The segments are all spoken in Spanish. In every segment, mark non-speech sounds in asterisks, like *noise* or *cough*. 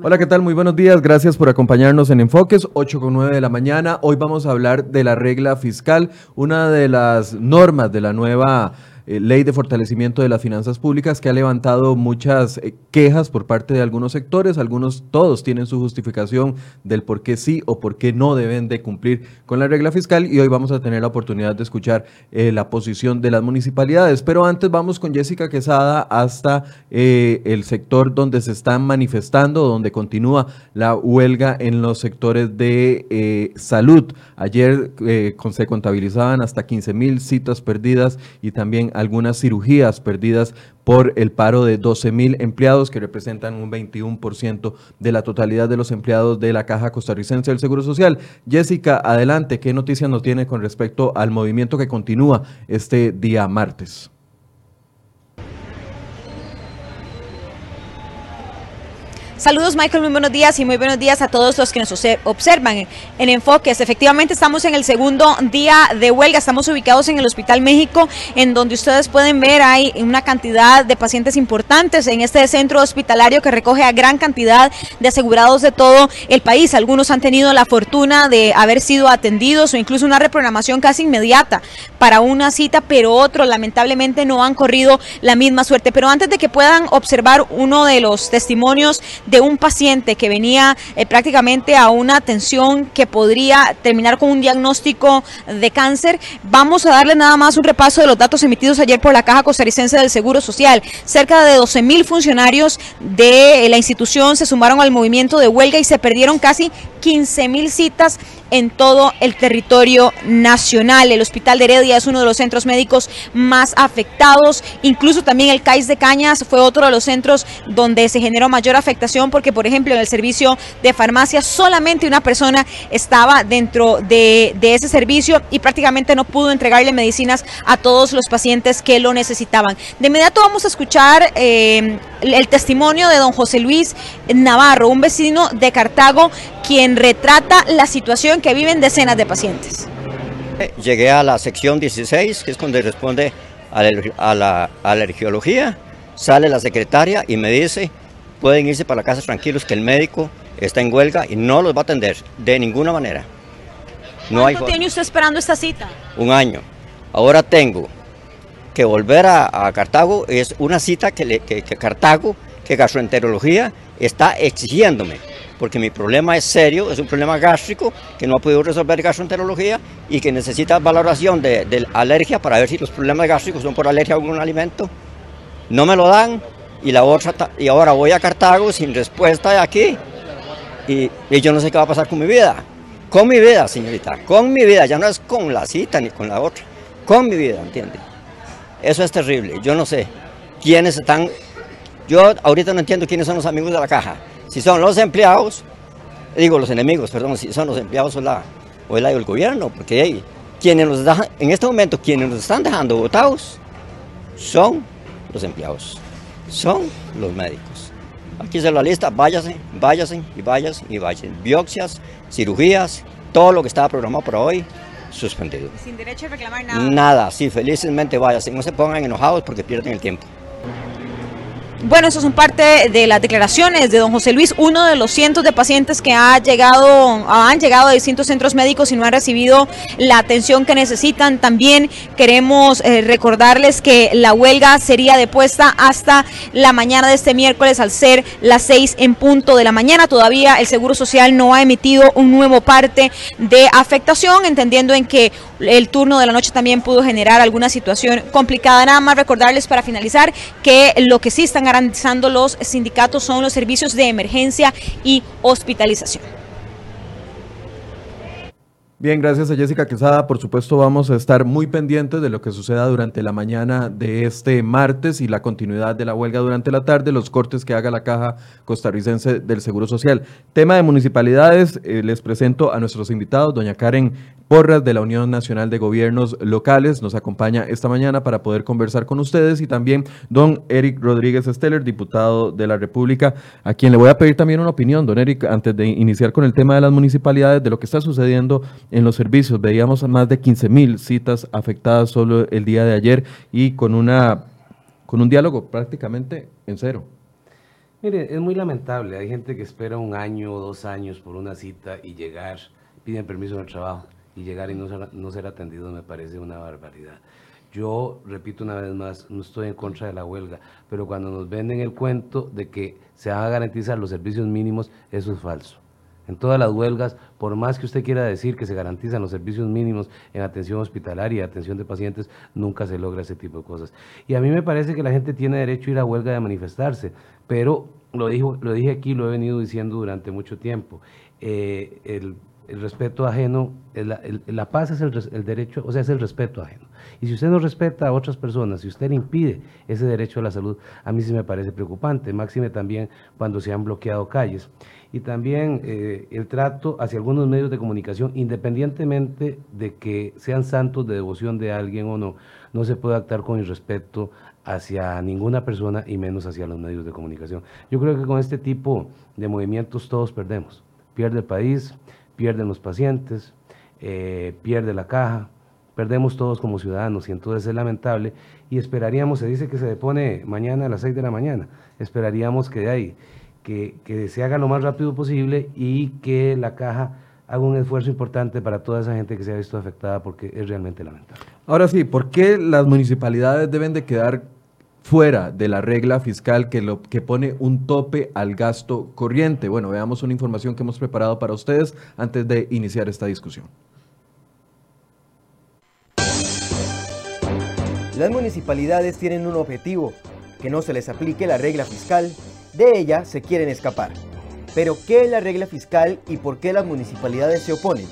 Hola, ¿qué tal? Muy buenos días. Gracias por acompañarnos en Enfoques, 8 con 9 de la mañana. Hoy vamos a hablar de la regla fiscal, una de las normas de la nueva eh, ley de fortalecimiento de las finanzas públicas que ha levantado muchas eh, quejas por parte de algunos sectores, algunos todos tienen su justificación del por qué sí o por qué no deben de cumplir con la regla fiscal y hoy vamos a tener la oportunidad de escuchar eh, la posición de las municipalidades. Pero antes vamos con Jessica Quesada hasta el sector donde se están manifestando, donde continúa la huelga en los sectores de salud. Ayer se contabilizaban hasta 15 mil citas perdidas y también algunas cirugías perdidas por el paro de 12 mil empleados, que representan un 21% de la totalidad de los empleados de la Caja Costarricense del Seguro Social. Jessica, adelante, ¿qué noticias nos tiene con respecto al movimiento que continúa este día martes? Saludos Michael, muy buenos días y muy buenos días a todos los que nos observan en Enfoques. Efectivamente estamos en el segundo día de huelga, estamos ubicados en el Hospital México, en donde ustedes pueden ver hay una cantidad de pacientes importantes en este centro hospitalario que recoge a gran cantidad de asegurados de todo el país. Algunos han tenido la fortuna de haber sido atendidos o incluso una reprogramación casi inmediata para una cita, pero otros lamentablemente no han corrido la misma suerte. Pero antes de que puedan observar uno de los testimonios de un paciente que venía eh, prácticamente a una atención que podría terminar con un diagnóstico de cáncer. Vamos a darle nada más un repaso de los datos emitidos ayer por la Caja Costarricense del Seguro Social. Cerca de 12 mil funcionarios de la institución se sumaron al movimiento de huelga y se perdieron casi 15 mil citas en todo el territorio nacional. El Hospital de Heredia es uno de los centros médicos más afectados. Incluso también el CAIS de Cañas fue otro de los centros donde se generó mayor afectación porque, por ejemplo, en el servicio de farmacia solamente una persona estaba dentro de, ese servicio y prácticamente no pudo entregarle medicinas a todos los pacientes que lo necesitaban. De inmediato vamos a escuchar eh, el testimonio de don José Luis Navarro, un vecino de Cartago, quien retrata la situación que viven decenas de pacientes. Llegué a la sección 16, que es donde responde a la, alergiología, sale la secretaria y me dice, pueden irse para la casa tranquilos que el médico está en huelga y no los va a atender de ninguna manera. No ¿Cuánto tiene usted esperando esta cita? Un año. Ahora tengo que volver a, Cartago, es una cita que, que Cartago, que gastroenterología está exigiéndome porque mi problema es serio, es un problema gástrico que no ha podido resolver gastroenterología y que necesita valoración de, alergia para ver si los problemas gástricos son por alergia a algún alimento. No me lo dan y, la otra, y ahora voy a Cartago sin respuesta de aquí y, y yo no sé qué va a pasar con mi vida. Con mi vida, señorita, con mi vida, ya no es con la cita ni con la otra, con mi vida, ¿entiende? Eso es terrible, yo no sé quiénes están, yo ahorita no entiendo quiénes son los amigos de la caja, si son los empleados, digo los enemigos, perdón, si son los empleados o, la, o el, el gobierno, porque quienes nos dejan, en este momento quienes nos están dejando votados son los empleados, son los médicos. Aquí se la lista, váyase, váyase y váyase y váyase. Biopsias, cirugías, todo lo que estaba programado para hoy, suspendido. Sin derecho a reclamar nada. Nada, sí, felizmente váyase, no se pongan enojados porque pierden el tiempo. Bueno, eso son parte de las declaraciones de don José Luis, uno de los cientos de pacientes que ha llegado, han llegado a distintos centros médicos y no han recibido la atención que necesitan. También queremos eh, recordarles que la huelga sería depuesta hasta la mañana de este miércoles al ser las seis en punto de la mañana. Todavía el Seguro Social no ha emitido un nuevo parte de afectación, entendiendo en que el turno de la noche también pudo generar alguna situación complicada. Nada más recordarles para finalizar que lo que sí están garantizando los sindicatos son los servicios de emergencia y hospitalización. Bien, gracias a Jessica Quesada. Por supuesto, vamos a estar muy pendientes de lo que suceda durante la mañana de este martes y la continuidad de la huelga durante la tarde, los cortes que haga la Caja Costarricense del Seguro Social. Tema de municipalidades, eh, les presento a nuestros invitados, doña Karen Porras de la Unión Nacional de Gobiernos Locales nos acompaña esta mañana para poder conversar con ustedes y también don Eric Rodríguez Steller, diputado de la República, a quien le voy a pedir también una opinión, don Eric, antes de iniciar con el tema de las municipalidades, de lo que está sucediendo en los servicios. Veíamos más de 15 mil citas afectadas solo el día de ayer y con, una, con un diálogo prácticamente en cero. Mire, es muy lamentable. Hay gente que espera un año o dos años por una cita y llegar, piden permiso en el trabajo y llegar y no ser, no ser atendido me parece una barbaridad. Yo, repito una vez más, no estoy en contra de la huelga, pero cuando nos venden el cuento de que se van a garantizar los servicios mínimos, eso es falso. En todas las huelgas, por más que usted quiera decir que se garantizan los servicios mínimos en atención hospitalaria atención de pacientes, nunca se logra ese tipo de cosas. Y a mí me parece que la gente tiene derecho a ir a huelga de manifestarse, pero lo, dijo, lo dije aquí, lo he venido diciendo durante mucho tiempo. Eh, el respeto ajeno, la paz es el, derecho, o sea, es el respeto ajeno. Y si usted no respeta a otras personas, si usted impide ese derecho a la salud, a mí sí me parece preocupante, máxime también cuando se han bloqueado calles. Y también eh, el trato hacia algunos medios de comunicación, independientemente de que sean santos de devoción de alguien o no, no se puede actuar con irrespeto hacia ninguna persona y menos hacia los medios de comunicación. Yo creo que con este tipo de movimientos todos perdemos. Pierde el país, pierden los pacientes, eh, pierde la caja, perdemos todos como ciudadanos y entonces es lamentable y esperaríamos, se dice que se depone mañana a las 6 de la mañana, esperaríamos que de ahí, que, que se haga lo más rápido posible y que la caja haga un esfuerzo importante para toda esa gente que se ha visto afectada porque es realmente lamentable. Ahora sí, ¿por qué las municipalidades deben de quedar fuera de la regla fiscal que, lo, que pone un tope al gasto corriente. Bueno, veamos una información que hemos preparado para ustedes antes de iniciar esta discusión. Las municipalidades tienen un objetivo, que no se les aplique la regla fiscal. De ella se quieren escapar. Pero, ¿qué es la regla fiscal y por qué las municipalidades se oponen?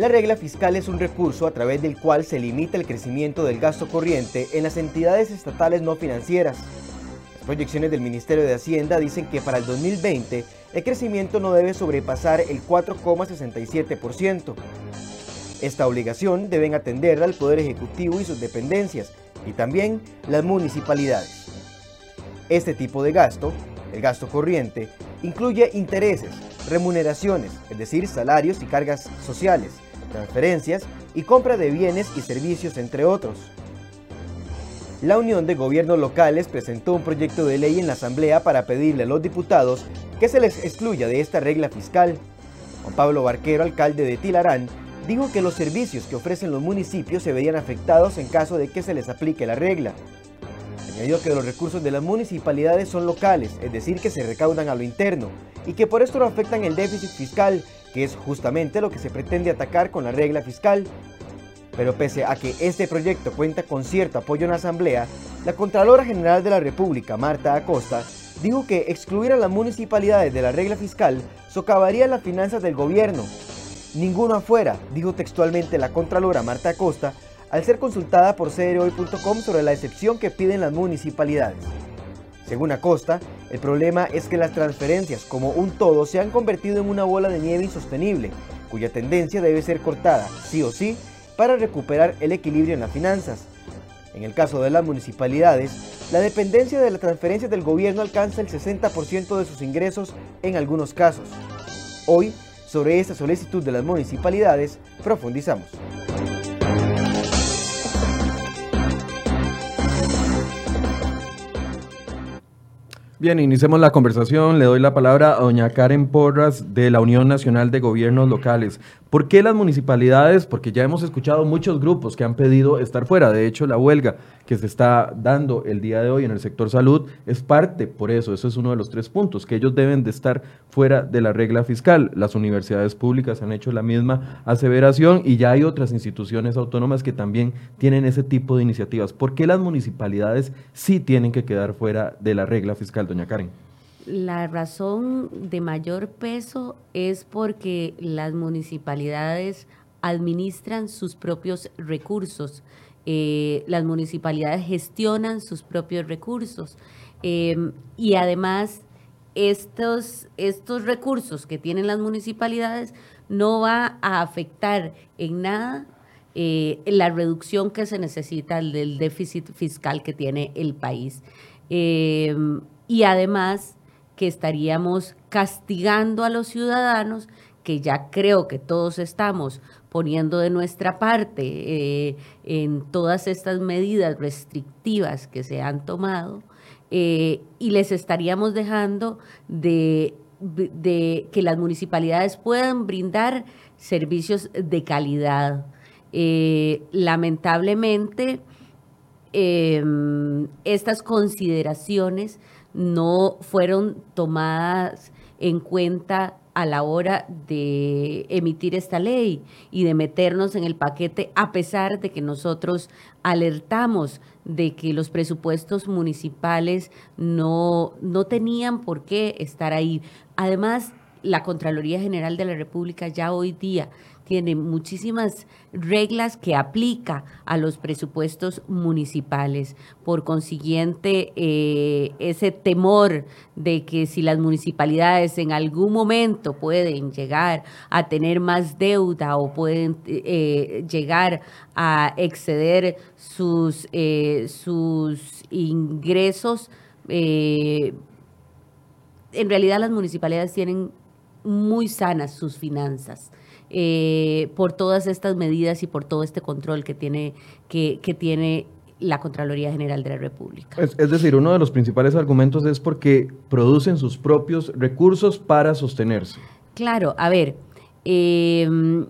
La regla fiscal es un recurso a través del cual se limita el crecimiento del gasto corriente en las entidades estatales no financieras. Las proyecciones del Ministerio de Hacienda dicen que para el 2020 el crecimiento no debe sobrepasar el 4,67%. Esta obligación deben atenderla al Poder Ejecutivo y sus dependencias, y también las municipalidades. Este tipo de gasto, el gasto corriente, incluye intereses, remuneraciones, es decir, salarios y cargas sociales, transferencias y compra de bienes y servicios, entre otros. La Unión de Gobiernos Locales presentó un proyecto de ley en la Asamblea para pedirle a los diputados que se les excluya de esta regla fiscal. Juan Pablo Barquero, alcalde de Tilarán, dijo que los servicios que ofrecen los municipios se verían afectados en caso de que se les aplique la regla. Añadió que los recursos de las municipalidades son locales, es decir, que se recaudan a lo interno, y que por esto no afectan el déficit fiscal, que es justamente lo que se pretende atacar con la regla fiscal. Pero pese a que este proyecto cuenta con cierto apoyo en la Asamblea, la Contralora General de la República, Marta Acosta, dijo que excluir a las municipalidades de la regla fiscal socavaría las finanzas del gobierno. Ninguno afuera, dijo textualmente la Contralora Marta Acosta, al ser consultada por CROI.com sobre la excepción que piden las municipalidades. Según Acosta, el problema es que las transferencias como un todo se han convertido en una bola de nieve insostenible, cuya tendencia debe ser cortada, sí o sí, para recuperar el equilibrio en las finanzas. En el caso de las municipalidades, la dependencia de las transferencias del gobierno alcanza el 60% de sus ingresos en algunos casos. Hoy, sobre esta solicitud de las municipalidades, profundizamos. Bien, iniciemos la conversación. Le doy la palabra a doña Karen Porras de la Unión Nacional de Gobiernos Locales. ¿Por qué las municipalidades? Porque ya hemos escuchado muchos grupos que han pedido estar fuera. De hecho, la huelga que se está dando el día de hoy en el sector salud es parte, por eso, eso es uno de los tres puntos, que ellos deben de estar fuera de la regla fiscal. Las universidades públicas han hecho la misma aseveración y ya hay otras instituciones autónomas que también tienen ese tipo de iniciativas. ¿Por qué las municipalidades sí tienen que quedar fuera de la regla fiscal, doña Karen? La razón de mayor peso es porque las municipalidades administran sus propios recursos. Eh, las municipalidades gestionan sus propios recursos em, y además estos, estos recursos que tienen las municipalidades no va a afectar en nada eh, la reducción que se necesita del déficit fiscal que tiene el país. Y además que estaríamos castigando a los ciudadanos, que ya creo que todos estamos poniendo de nuestra parte eh, en todas estas medidas restrictivas que se han tomado, eh, y les estaríamos dejando de, que las municipalidades puedan brindar servicios de calidad. Eh, lamentablemente, em, estas consideraciones no fueron tomadas en cuenta a la hora de emitir esta ley y de meternos en el paquete, a pesar de que nosotros alertamos de que los presupuestos municipales no, no tenían por qué estar ahí. Además, la Contraloría General de la República ya hoy día tiene muchísimas reglas que aplica a los presupuestos municipales. Por consiguiente, eh, ese temor de que si las municipalidades en algún momento pueden llegar a tener más deuda o pueden eh, llegar a exceder sus, eh, sus ingresos, en realidad las municipalidades tienen muy sanas sus finanzas. Eh, por todas estas medidas y por todo este control que tiene, que, tiene la Contraloría General de la República. Es, decir, uno de los principales argumentos es porque producen sus propios recursos para sostenerse. Claro, a ver, em,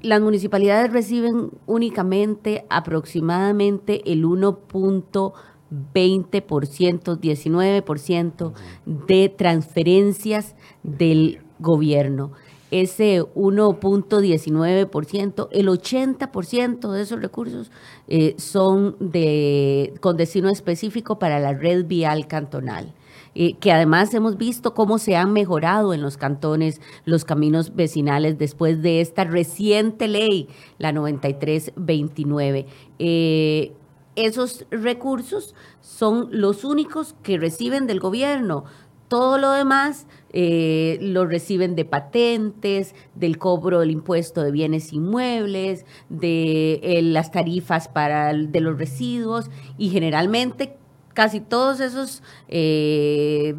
las municipalidades reciben únicamente aproximadamente el 1.20%, 19% de transferencias del gobierno. Ese 1.19%, el 80% de esos recursos eh, son de, con destino específico para la red vial cantonal. Eh, que además hemos visto cómo se han mejorado en los cantones los caminos vecinales después de esta reciente ley, la 9329. Eh, esos recursos son los únicos que reciben del gobierno. Todo lo demás eh, lo reciben de patentes, del cobro del impuesto de bienes inmuebles, de eh, las tarifas para de los residuos y generalmente casi todos esos eh,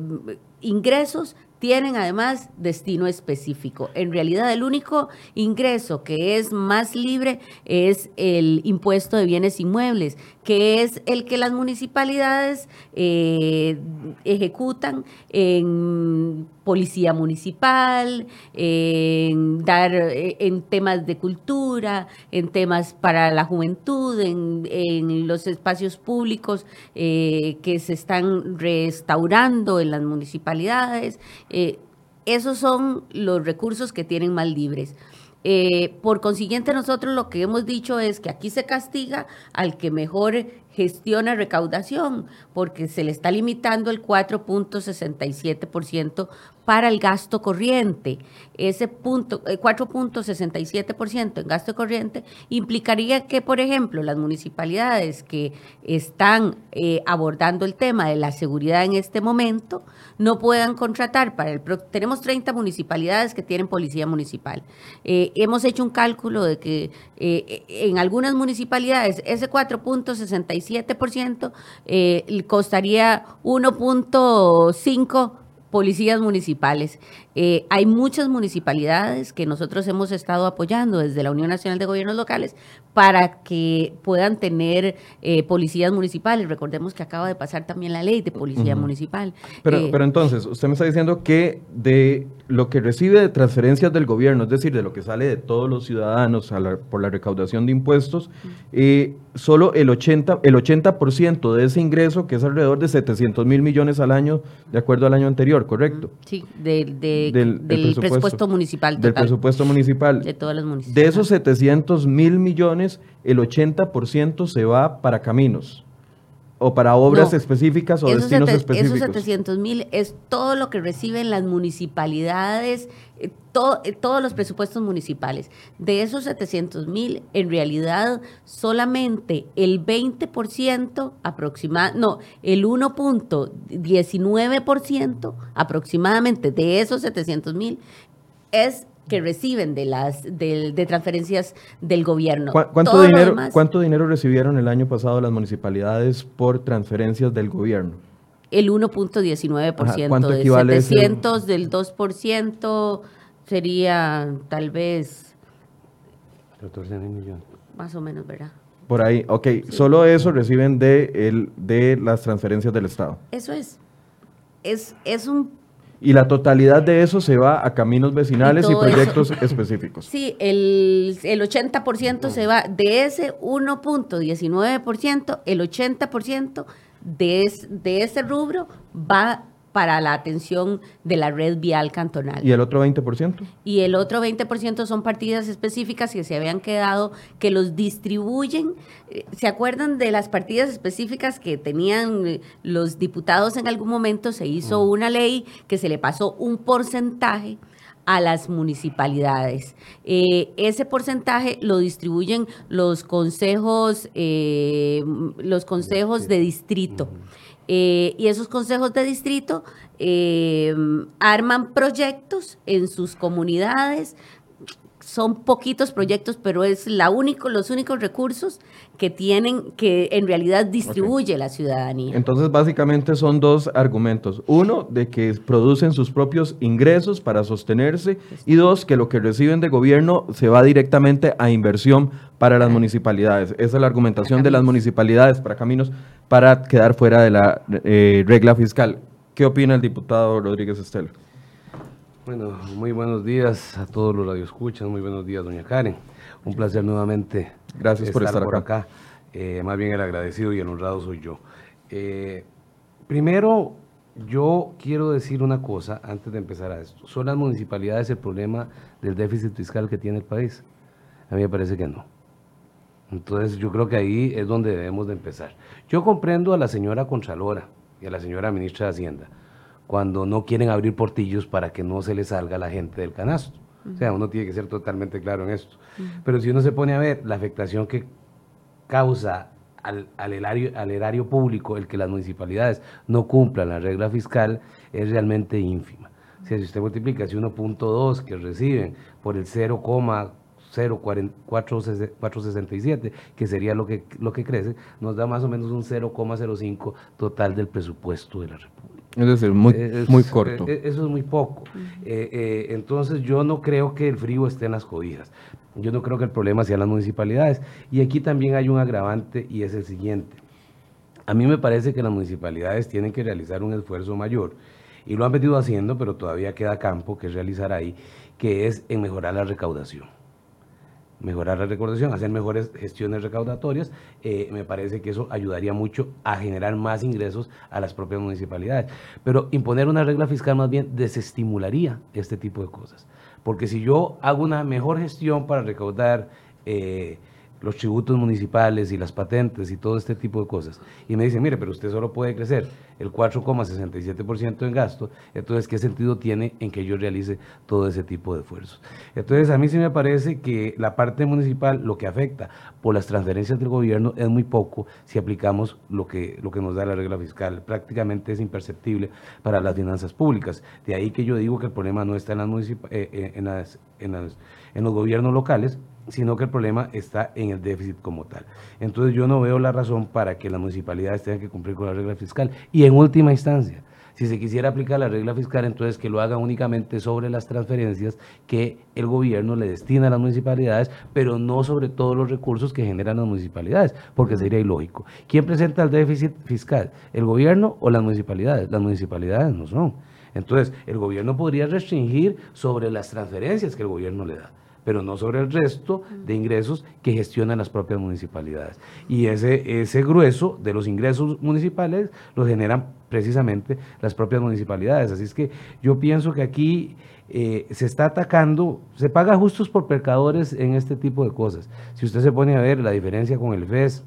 ingresos tienen además destino específico. En realidad el único ingreso que es más libre es el impuesto de bienes inmuebles, que es el que las municipalidades eh, ejecutan en policía municipal, en dar en temas de cultura, en temas para la juventud, en, los espacios públicos eh, que se están restaurando en las municipalidades. Eh, esos son los recursos que tienen más libres. Eh, por consiguiente, nosotros lo que hemos dicho es que aquí se castiga al que mejor gestiona recaudación, porque se le está limitando el 4.67% para el gasto corriente. Ese punto, 4.67% en gasto corriente implicaría que, por ejemplo, las municipalidades que están eh, abordando el tema de la seguridad en este momento no puedan contratar para el... Tenemos 30 municipalidades que tienen policía municipal. Eh, hemos hecho un cálculo de que eh, en algunas municipalidades ese 4.67% costaría 1.5 policías municipales. Eh, hay muchas municipalidades que nosotros hemos estado apoyando desde la Unión Nacional de Gobiernos Locales para que puedan tener eh, policías municipales. Recordemos que acaba de pasar también la ley de policía municipal. Pero, eh, pero entonces, usted me está diciendo que de lo que recibe de transferencias del gobierno, es decir, de lo que sale de todos los ciudadanos por la recaudación de impuestos, solo el 80%, el 80 de ese ingreso, que es alrededor de 700 mil millones al año, de acuerdo al año anterior, ¿correcto? Sí, del, presupuesto, municipal. del presupuesto municipal. De todas las municipalidades. De esos 700 mil millones, el 80% se va para caminos o para obras específicas o destinos específicos. Esos 700 mil es todo lo que reciben las municipalidades, eh, todos los presupuestos municipales. De esos 700 mil, en realidad solamente el 20% aproximadamente, no, el 1.19% aproximadamente de esos 700 mil es que reciben de las de, transferencias del gobierno. ¿Cuánto dinero, ¿Cuánto dinero recibieron el año pasado las municipalidades por transferencias del gobierno? El 1.19%. De 700 del 2% sería tal vez... 14 millones. Más o menos, ¿verdad? Por ahí, ok. Solo eso reciben de, el, de las transferencias del Estado. Eso es. Es, es un y la totalidad de eso se va a caminos vecinales y, proyectos *laughs* específicos. Sí, el, el 80% se va de ese 1.19%, el 80% de, de ese rubro va para la atención de la red vial cantonal. ¿Y el otro 20%? Y el otro 20% son partidas específicas que se habían quedado, que los distribuyen. Eh, ¿Se acuerdan de las partidas específicas que tenían eh, los diputados en algún momento? Se hizo una ley que se le pasó un porcentaje a las municipalidades. Eh, ese porcentaje lo distribuyen los consejos, los consejos de distrito. Eh, y esos consejos de distrito eh, arman proyectos en sus comunidades. Son poquitos proyectos, pero es la único, los únicos recursos que tienen, que en realidad distribuye la ciudadanía. Entonces, básicamente son dos argumentos. Uno, de que producen sus propios ingresos para sostenerse. Y dos, que lo que reciben de gobierno se va directamente a inversión para las municipalidades. Esa es la argumentación de las municipalidades para caminos para quedar fuera de la eh, regla fiscal. ¿Qué opina el diputado Rodríguez Estela? Bueno, muy buenos días a todos los radioescuchas, muy buenos días, doña Karen. Un placer nuevamente Gracias por estar acá. Eh, más bien el agradecido y el honrado soy yo. Eh, primero, yo quiero decir una cosa antes de empezar a esto. ¿Son las municipalidades el problema del déficit fiscal que tiene el país? A mí me parece que no. Entonces yo creo que ahí es donde debemos de empezar. Yo comprendo a la señora Contralora y a la señora Ministra de Hacienda cuando no quieren abrir portillos para que no se le salga a la gente del canasto. O sea, uno tiene que ser totalmente claro en esto. Pero si uno se pone a ver la afectación que causa al, al, erario, al erario público el que las municipalidades no cumplan la regla fiscal, es realmente ínfima. O sea, si usted multiplica ese 1.2 que reciben por el 0, 0,467, que sería lo que, lo que crece, nos da más o menos un 0,05 total del presupuesto de la República. Es decir, muy, muy corto. Eh, eso es muy poco. Eh, eh, entonces yo no creo que el frío esté en las cobijas. Yo no creo que el problema sea las municipalidades. Y aquí también hay un agravante y es el siguiente. A mí me parece que las municipalidades tienen que realizar un esfuerzo mayor y lo han venido haciendo, pero todavía queda campo que realizar ahí, que es en mejorar la recaudación mejorar la recaudación, hacer mejores gestiones recaudatorias, eh, me parece que eso ayudaría mucho a generar más ingresos a las propias municipalidades. Pero imponer una regla fiscal más bien desestimularía este tipo de cosas. Porque si yo hago una mejor gestión para recaudar eh, los tributos municipales y las patentes y todo este tipo de cosas. Y me dicen, mire, pero usted solo puede crecer el 4,67% en gasto, entonces, ¿qué sentido tiene en que yo realice todo ese tipo de esfuerzos? Entonces, a mí sí me parece que la parte municipal, lo que afecta por las transferencias del gobierno es muy poco si aplicamos lo que, lo que nos da la regla fiscal. Prácticamente es imperceptible para las finanzas públicas. De ahí que yo digo que el problema no está en, las eh, eh, en, los gobiernos locales, sino que el problema está en el déficit como tal. Entonces yo no veo la razón para que las municipalidades tengan que cumplir con la regla fiscal. Y en última instancia, si se quisiera aplicar la regla fiscal, entonces que lo haga únicamente sobre las transferencias que el gobierno le destina a las municipalidades, pero no sobre todos los recursos que generan las municipalidades, porque sería ilógico. ¿Quién presenta el déficit fiscal? ¿El gobierno o las municipalidades? Las municipalidades no son. Entonces, el gobierno podría restringir sobre las transferencias que el gobierno le da pero no sobre el resto de ingresos que gestionan las propias municipalidades. Y ese, ese grueso de los ingresos municipales los generan precisamente las propias municipalidades. Así es que yo pienso que aquí eh, se está atacando, se paga justos por pecadores en este tipo de cosas. Si usted se pone a ver la diferencia con el FES,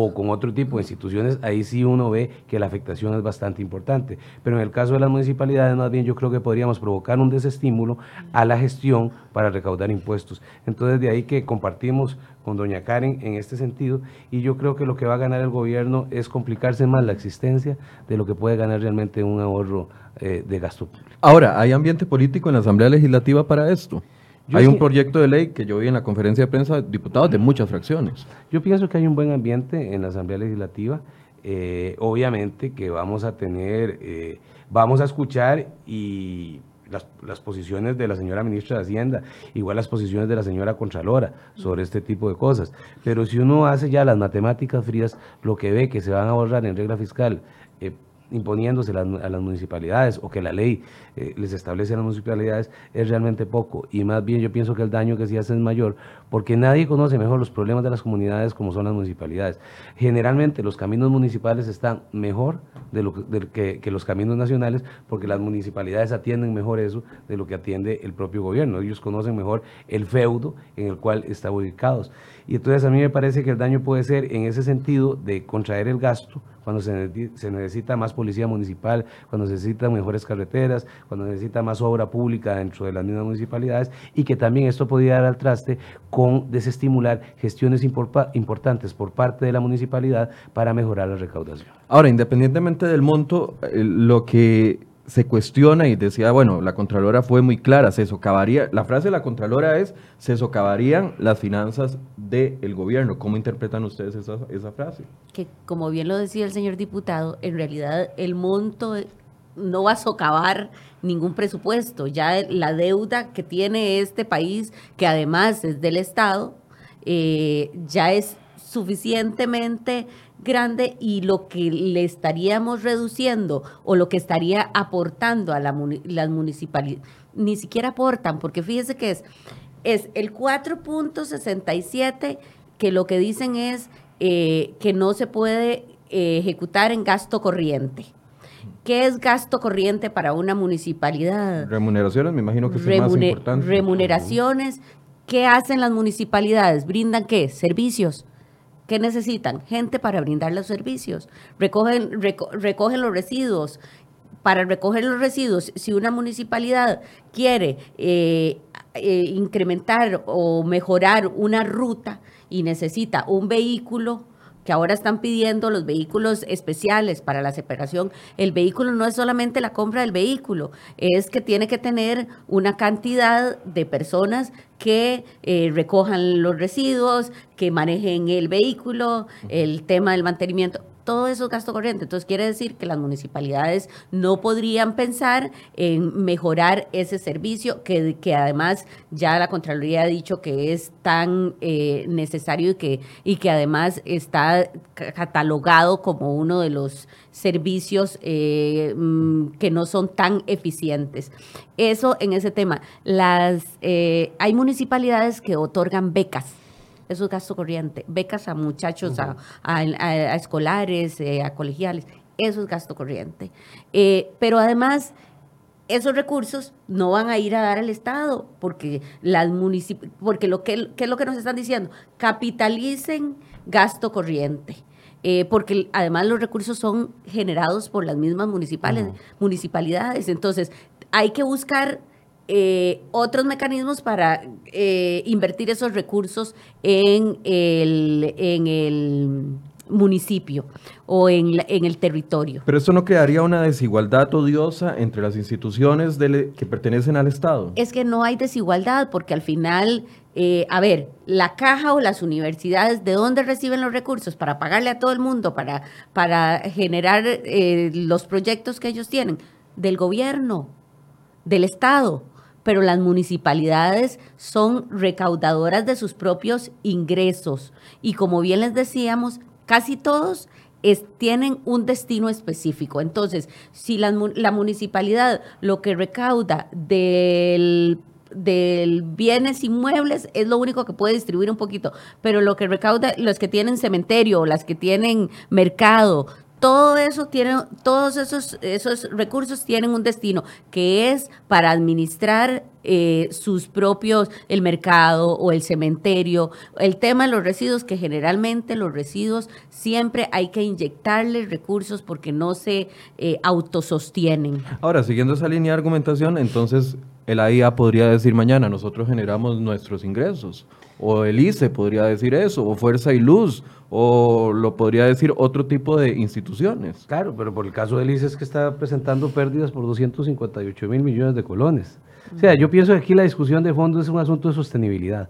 o con otro tipo de instituciones, ahí sí uno ve que la afectación es bastante importante. Pero en el caso de las municipalidades, más bien yo creo que podríamos provocar un desestímulo a la gestión para recaudar impuestos. Entonces de ahí que compartimos con doña Karen en este sentido y yo creo que lo que va a ganar el gobierno es complicarse más la existencia de lo que puede ganar realmente un ahorro eh, de gasto público. Ahora, ¿hay ambiente político en la Asamblea Legislativa para esto? Hay un proyecto de ley que yo vi en la conferencia de prensa de diputados de muchas fracciones. Yo pienso que hay un buen ambiente en la Asamblea Legislativa. Eh, obviamente que vamos a tener, eh, vamos a escuchar y las, las, posiciones de la señora ministra de Hacienda, igual las posiciones de la señora Contralora sobre este tipo de cosas. Pero si uno hace ya las matemáticas frías, lo que ve que se van a ahorrar en regla fiscal eh, imponiéndose a las municipalidades o que la ley eh, les establece las municipalidades es realmente poco y más bien yo pienso que el daño que se hace es mayor porque nadie conoce mejor los problemas de las comunidades como son las municipalidades. Generalmente los caminos municipales están mejor de lo que, que, los caminos nacionales porque las municipalidades atienden mejor eso de lo que atiende el propio gobierno. Ellos conocen mejor el feudo en el cual están ubicados. Y entonces a mí me parece que el daño puede ser en ese sentido de contraer el gasto cuando se, se necesita más policía municipal, cuando se necesitan mejores carreteras, cuando necesita más obra pública dentro de las mismas municipalidades y que también esto podría dar al traste con desestimular gestiones importantes por parte de la municipalidad para mejorar la recaudación. Ahora, independientemente del monto, eh, lo que se cuestiona y decía, bueno, la Contralora fue muy clara, se socavaría, la frase de la Contralora es, se socavarían las finanzas del gobierno. ¿Cómo interpretan ustedes esa, esa frase? Que como bien lo decía el señor diputado, en realidad el monto no va a socavar ningún presupuesto. Ya la deuda que tiene este país, que además es del Estado, eh, ya es suficientemente grande y lo que le estaríamos reduciendo o lo que estaría aportando a la, las municipalidades, ni siquiera aportan, porque fíjese que es, es el 4.67 que lo que dicen es eh, que no se puede eh, ejecutar en gasto corriente. ¿Qué es gasto corriente para una municipalidad? Remuneraciones, me imagino que es más importante. Remuneraciones. ¿Qué hacen las municipalidades? ¿Brindan qué? Servicios. ¿Qué necesitan? Gente para brindar los servicios. Recogen, recogen los residuos. Para recoger los residuos, si una municipalidad quiere eh, eh, incrementar o mejorar una ruta y necesita un vehículo, que ahora están pidiendo los vehículos especiales para la separación, el vehículo no es solamente la compra del vehículo, es que tiene que tener una cantidad de personas que eh, recojan los residuos, que manejen el vehículo, el tema del mantenimiento todo eso es gasto corriente. Entonces quiere decir que las municipalidades no podrían pensar en mejorar ese servicio que, que además ya la Contraloría ha dicho que es tan eh, necesario y que, y que además está catalogado como uno de los servicios eh, mm, que no son tan eficientes. Eso en ese tema. Las, eh, hay municipalidades que otorgan becas eso es gasto corriente. Becas a muchachos, a, escolares, eh, a colegiales, eso es gasto corriente. Eh, pero además, esos recursos no van a ir a dar al Estado, porque, las porque lo que, ¿qué es lo que nos están diciendo? Capitalicen gasto corriente. Eh, porque además los recursos son generados por las mismas municipales, municipalidades. Entonces, hay que buscar eh, otros mecanismos para eh, invertir esos recursos en el, en el municipio o en, en, el territorio. Pero eso no crearía una desigualdad odiosa entre las instituciones que pertenecen al Estado. Es que no hay desigualdad porque al final, eh, a ver, la caja o las universidades, ¿de dónde reciben los recursos? Para pagarle a todo el mundo, para, para generar los proyectos que ellos tienen. Del gobierno, del Estado pero las municipalidades son recaudadoras de sus propios ingresos y como bien les decíamos, casi todos tienen un destino específico. Entonces, si la, municipalidad lo que recauda del del bienes inmuebles es lo único que puede distribuir un poquito, pero lo que recauda los que tienen cementerio, las que tienen mercado, todo eso tiene, todos esos, esos recursos tienen un destino, que es para administrar eh, sus propios, el mercado o el cementerio. El tema de los residuos, que generalmente los residuos siempre hay que inyectarles recursos porque no se eh, autosostienen. Ahora, siguiendo esa línea de argumentación, entonces el AIA podría decir mañana, nosotros generamos nuestros ingresos, o el ICE podría decir eso, o Fuerza y Luz, o lo podría decir otro tipo de instituciones. Claro, pero por el caso del ICE es que está presentando pérdidas por 258 mil millones de colones. O sea, yo pienso que aquí la discusión de fondo es un asunto de sostenibilidad.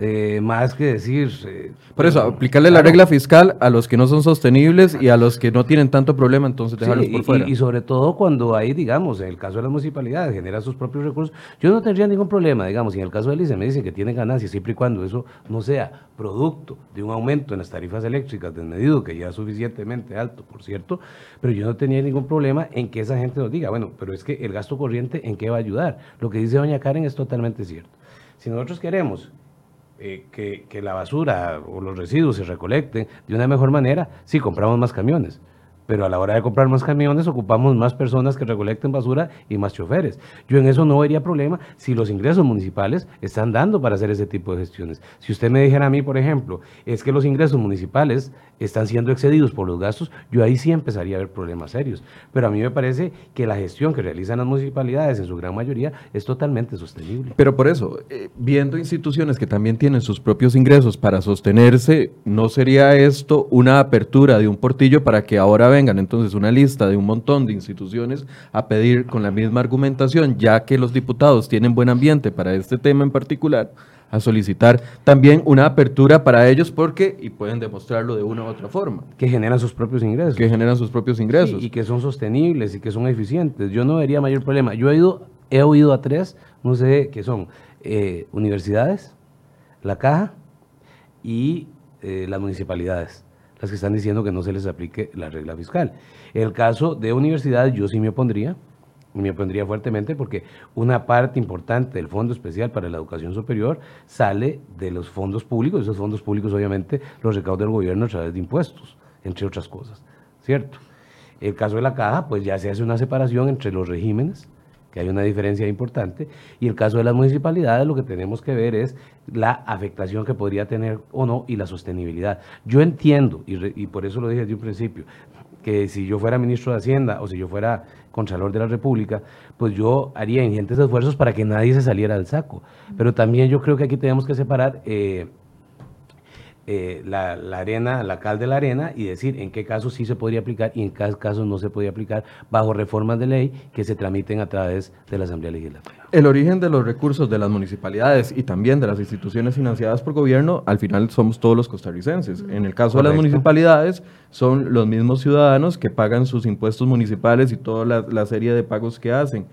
Eh, más que decir... Eh, por eso, aplicarle la regla fiscal a los que no son sostenibles y a los que no tienen tanto problema, entonces dejarlos por fuera. Y, sobre todo cuando hay, digamos, en el caso de las municipalidades, genera sus propios recursos, yo no tendría ningún problema, digamos, si en el caso de Lice me dicen que tiene ganancias, siempre y cuando eso no sea producto de un aumento en las tarifas eléctricas desmedido, que ya es suficientemente alto, por cierto, pero yo no tenía ningún problema en que esa gente nos diga, bueno, pero es que el gasto corriente, ¿en qué va a ayudar? Lo que dice doña Karen es totalmente cierto. Si nosotros queremos eh, que, la basura o los residuos se recolecten de una mejor manera, sí, compramos más camiones pero a la hora de comprar más camiones ocupamos más personas que recolecten basura y más choferes. Yo en eso no vería problema si los ingresos municipales están dando para hacer ese tipo de gestiones. Si usted me dijera a mí, por ejemplo, es que los ingresos municipales están siendo excedidos por los gastos, yo ahí sí empezaría a ver problemas serios. Pero a mí me parece que la gestión que realizan las municipalidades en su gran mayoría es totalmente sostenible. Pero por eso, eh, viendo instituciones que también tienen sus propios ingresos para sostenerse, ¿no sería esto una apertura de un portillo para que ahora vengan entonces una lista de un montón de instituciones a pedir con la misma argumentación, ya que los diputados tienen buen ambiente para este tema en particular, a solicitar también una apertura para ellos porque, y pueden demostrarlo de una u otra forma. Que generan sus propios ingresos. Que generan sus propios ingresos. y que son sostenibles y que son eficientes. Yo no vería mayor problema. Yo he, ido, he oído a tres, no sé qué son, eh, universidades, la caja y eh, las municipalidades las que están diciendo que no se les aplique la regla fiscal. El caso de universidades, yo sí me opondría, me opondría fuertemente porque una parte importante del Fondo Especial para la Educación Superior sale de los fondos públicos, esos fondos públicos obviamente los recauda el gobierno a través de impuestos, entre otras cosas, ¿cierto? El caso de la caja, pues ya se hace una separación entre los regímenes, que hay una diferencia importante, y el caso de las municipalidades lo que tenemos que ver es la afectación que podría tener o no y la sostenibilidad. Yo entiendo, y, y por eso lo dije desde un principio, que si yo fuera ministro de Hacienda o si yo fuera Contralor de la República, pues yo haría ingentes esfuerzos para que nadie se saliera del saco. Pero también yo creo que aquí tenemos que separar eh, eh, la, arena, la cal de la arena y decir en qué casos sí se podría aplicar y en qué casos no se podría aplicar bajo reformas de ley que se tramiten a través de la Asamblea Legislativa. El origen de los recursos de las municipalidades y también de las instituciones financiadas por gobierno, al final somos todos los costarricenses. En el caso de las municipalidades, son los mismos ciudadanos que pagan sus impuestos municipales y toda la serie de pagos que hacen.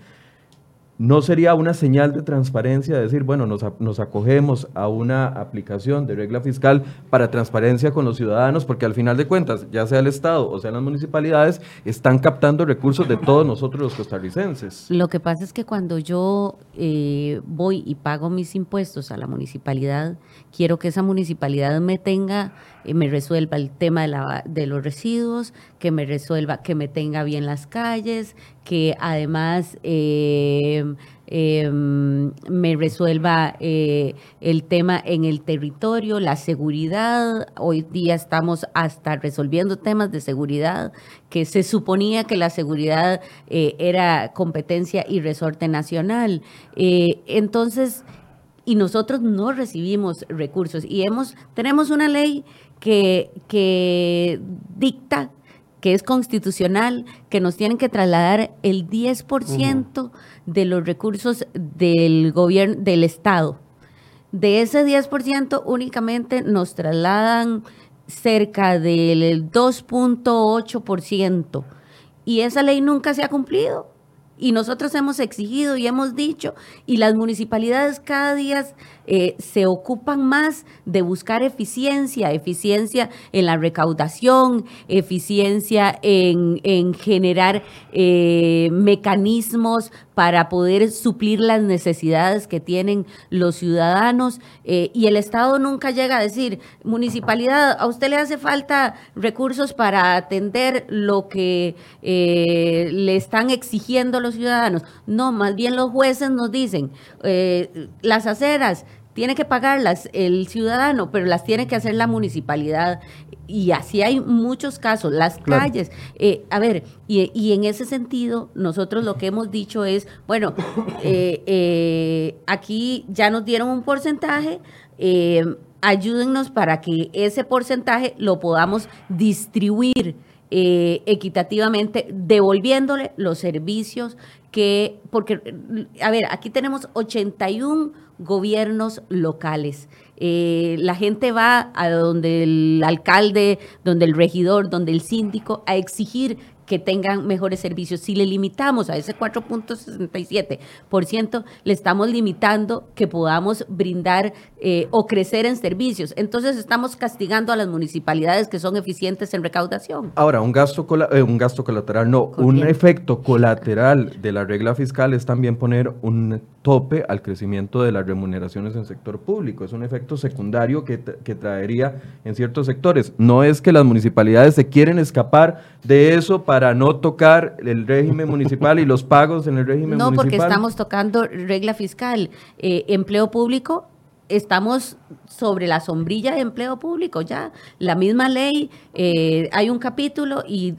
¿No sería una señal de transparencia decir, bueno, nos, acogemos a una aplicación de regla fiscal para transparencia con los ciudadanos? Porque al final de cuentas, ya sea el Estado o sea las municipalidades, están captando recursos de todos nosotros los costarricenses. Lo que pasa es que cuando yo eh, voy y pago mis impuestos a la municipalidad, quiero que esa municipalidad me tenga eh, me resuelva el tema de, la, de los residuos, que me resuelva, que me tenga bien las calles, que además eh, em, me resuelva eh, el tema en el territorio, la seguridad. Hoy día estamos hasta resolviendo temas de seguridad, que se suponía que la seguridad era competencia y resorte nacional. entonces, y nosotros no recibimos recursos y hemos tenemos una ley que, dicta que es constitucional, que nos tienen que trasladar el 10% de los recursos del gobierno, del Estado. De ese 10% únicamente nos trasladan cerca del 2.8%. Y esa ley nunca se ha cumplido. Y nosotros hemos exigido y hemos dicho, y las municipalidades cada día eh, se ocupan más de buscar eficiencia, eficiencia en la recaudación, eficiencia en, generar eh, mecanismos para poder suplir las necesidades que tienen los ciudadanos. Eh, y el Estado nunca llega a decir, municipalidad, a usted le hace falta recursos para atender lo que le están exigiendo los ciudadanos. No, más bien los jueces nos dicen, las aceras, tiene que pagarlas el ciudadano, pero las tiene que hacer la municipalidad. Y así hay muchos casos, las calles. Eh, a ver, y, en ese sentido, nosotros lo que hemos dicho es, bueno, eh, eh, aquí ya nos dieron un porcentaje, ayúdennos para que ese porcentaje lo podamos distribuir equitativamente, devolviéndole los servicios que, porque, a ver, aquí tenemos 81 gobiernos locales. Eh, la gente va a donde el alcalde, donde el regidor, donde el síndico a exigir que tengan mejores servicios. Si le limitamos a ese 4.67%, le estamos limitando que podamos brindar eh, o crecer en servicios. Entonces estamos castigando a las municipalidades que son eficientes en recaudación. Ahora, un gasto, eh, un gasto colateral, no, un efecto colateral de la regla fiscal es también poner un tope al crecimiento de las remuneraciones en el sector público. Es un efecto secundario que, que traería en ciertos sectores. No es que las municipalidades se quieren escapar de eso para no tocar el régimen municipal y los pagos en el régimen municipal. No, porque estamos tocando regla fiscal. Eh, empleo público estamos sobre la sombrilla de empleo público ya. La misma ley, eh, hay un capítulo y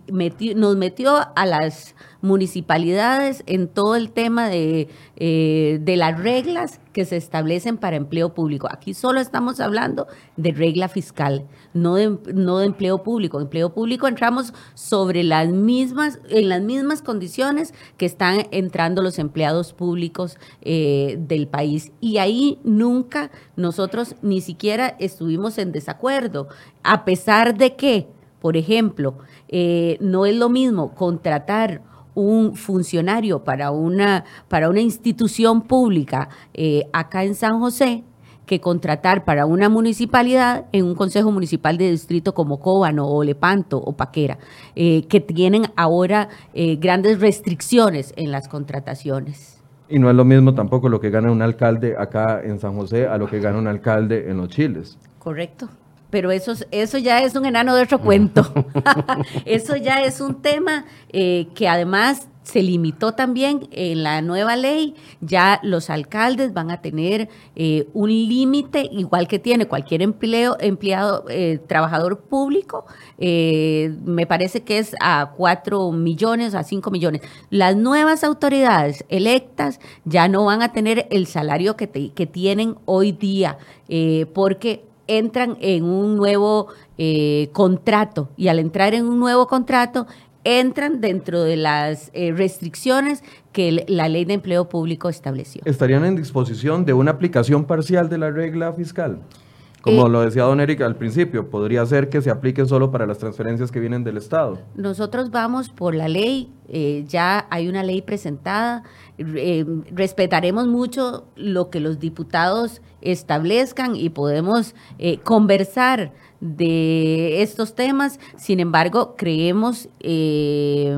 nos metió a las municipalidades en todo el tema de, eh, de las reglas que se establecen para empleo público. Aquí solo estamos hablando de regla fiscal, no de, no de empleo público. Empleo público entramos sobre las mismas, en las mismas condiciones que están entrando los empleados públicos eh, del país. Y ahí nunca nosotros ni siquiera estuvimos en desacuerdo, a pesar de que, por ejemplo, eh, no es lo mismo contratar un funcionario para una, para una institución pública eh, acá en San José que contratar para una municipalidad en un consejo municipal de distrito como Cóbano o Lepanto o Paquera, eh, que tienen ahora eh, grandes restricciones en las contrataciones. Y no es lo mismo tampoco lo que gana un alcalde acá en San José a lo que gana un alcalde en los Chiles. Correcto pero eso, eso ya es un enano de otro cuento. *laughs* *laughs* eso ya es un tema eh, que además se limitó también en la nueva ley. Ya los alcaldes van a tener eh, un límite, igual que tiene cualquier empleo, empleado, eh, trabajador público. me parece que es a 4 millones, a 5 millones. Las nuevas autoridades electas ya no van a tener el salario que, que tienen hoy día, porque entran en un nuevo eh, contrato y al entrar en un nuevo contrato entran dentro de las eh, restricciones que la ley de empleo público estableció. ¿Estarían en disposición de una aplicación parcial de la regla fiscal? Como eh, lo decía don Erika al principio, podría ser que se aplique solo para las transferencias que vienen del Estado. Nosotros vamos por la ley, ya hay una ley presentada, respetaremos mucho lo que los diputados establezcan y podemos eh, conversar de estos temas. Sin embargo, creemos eh,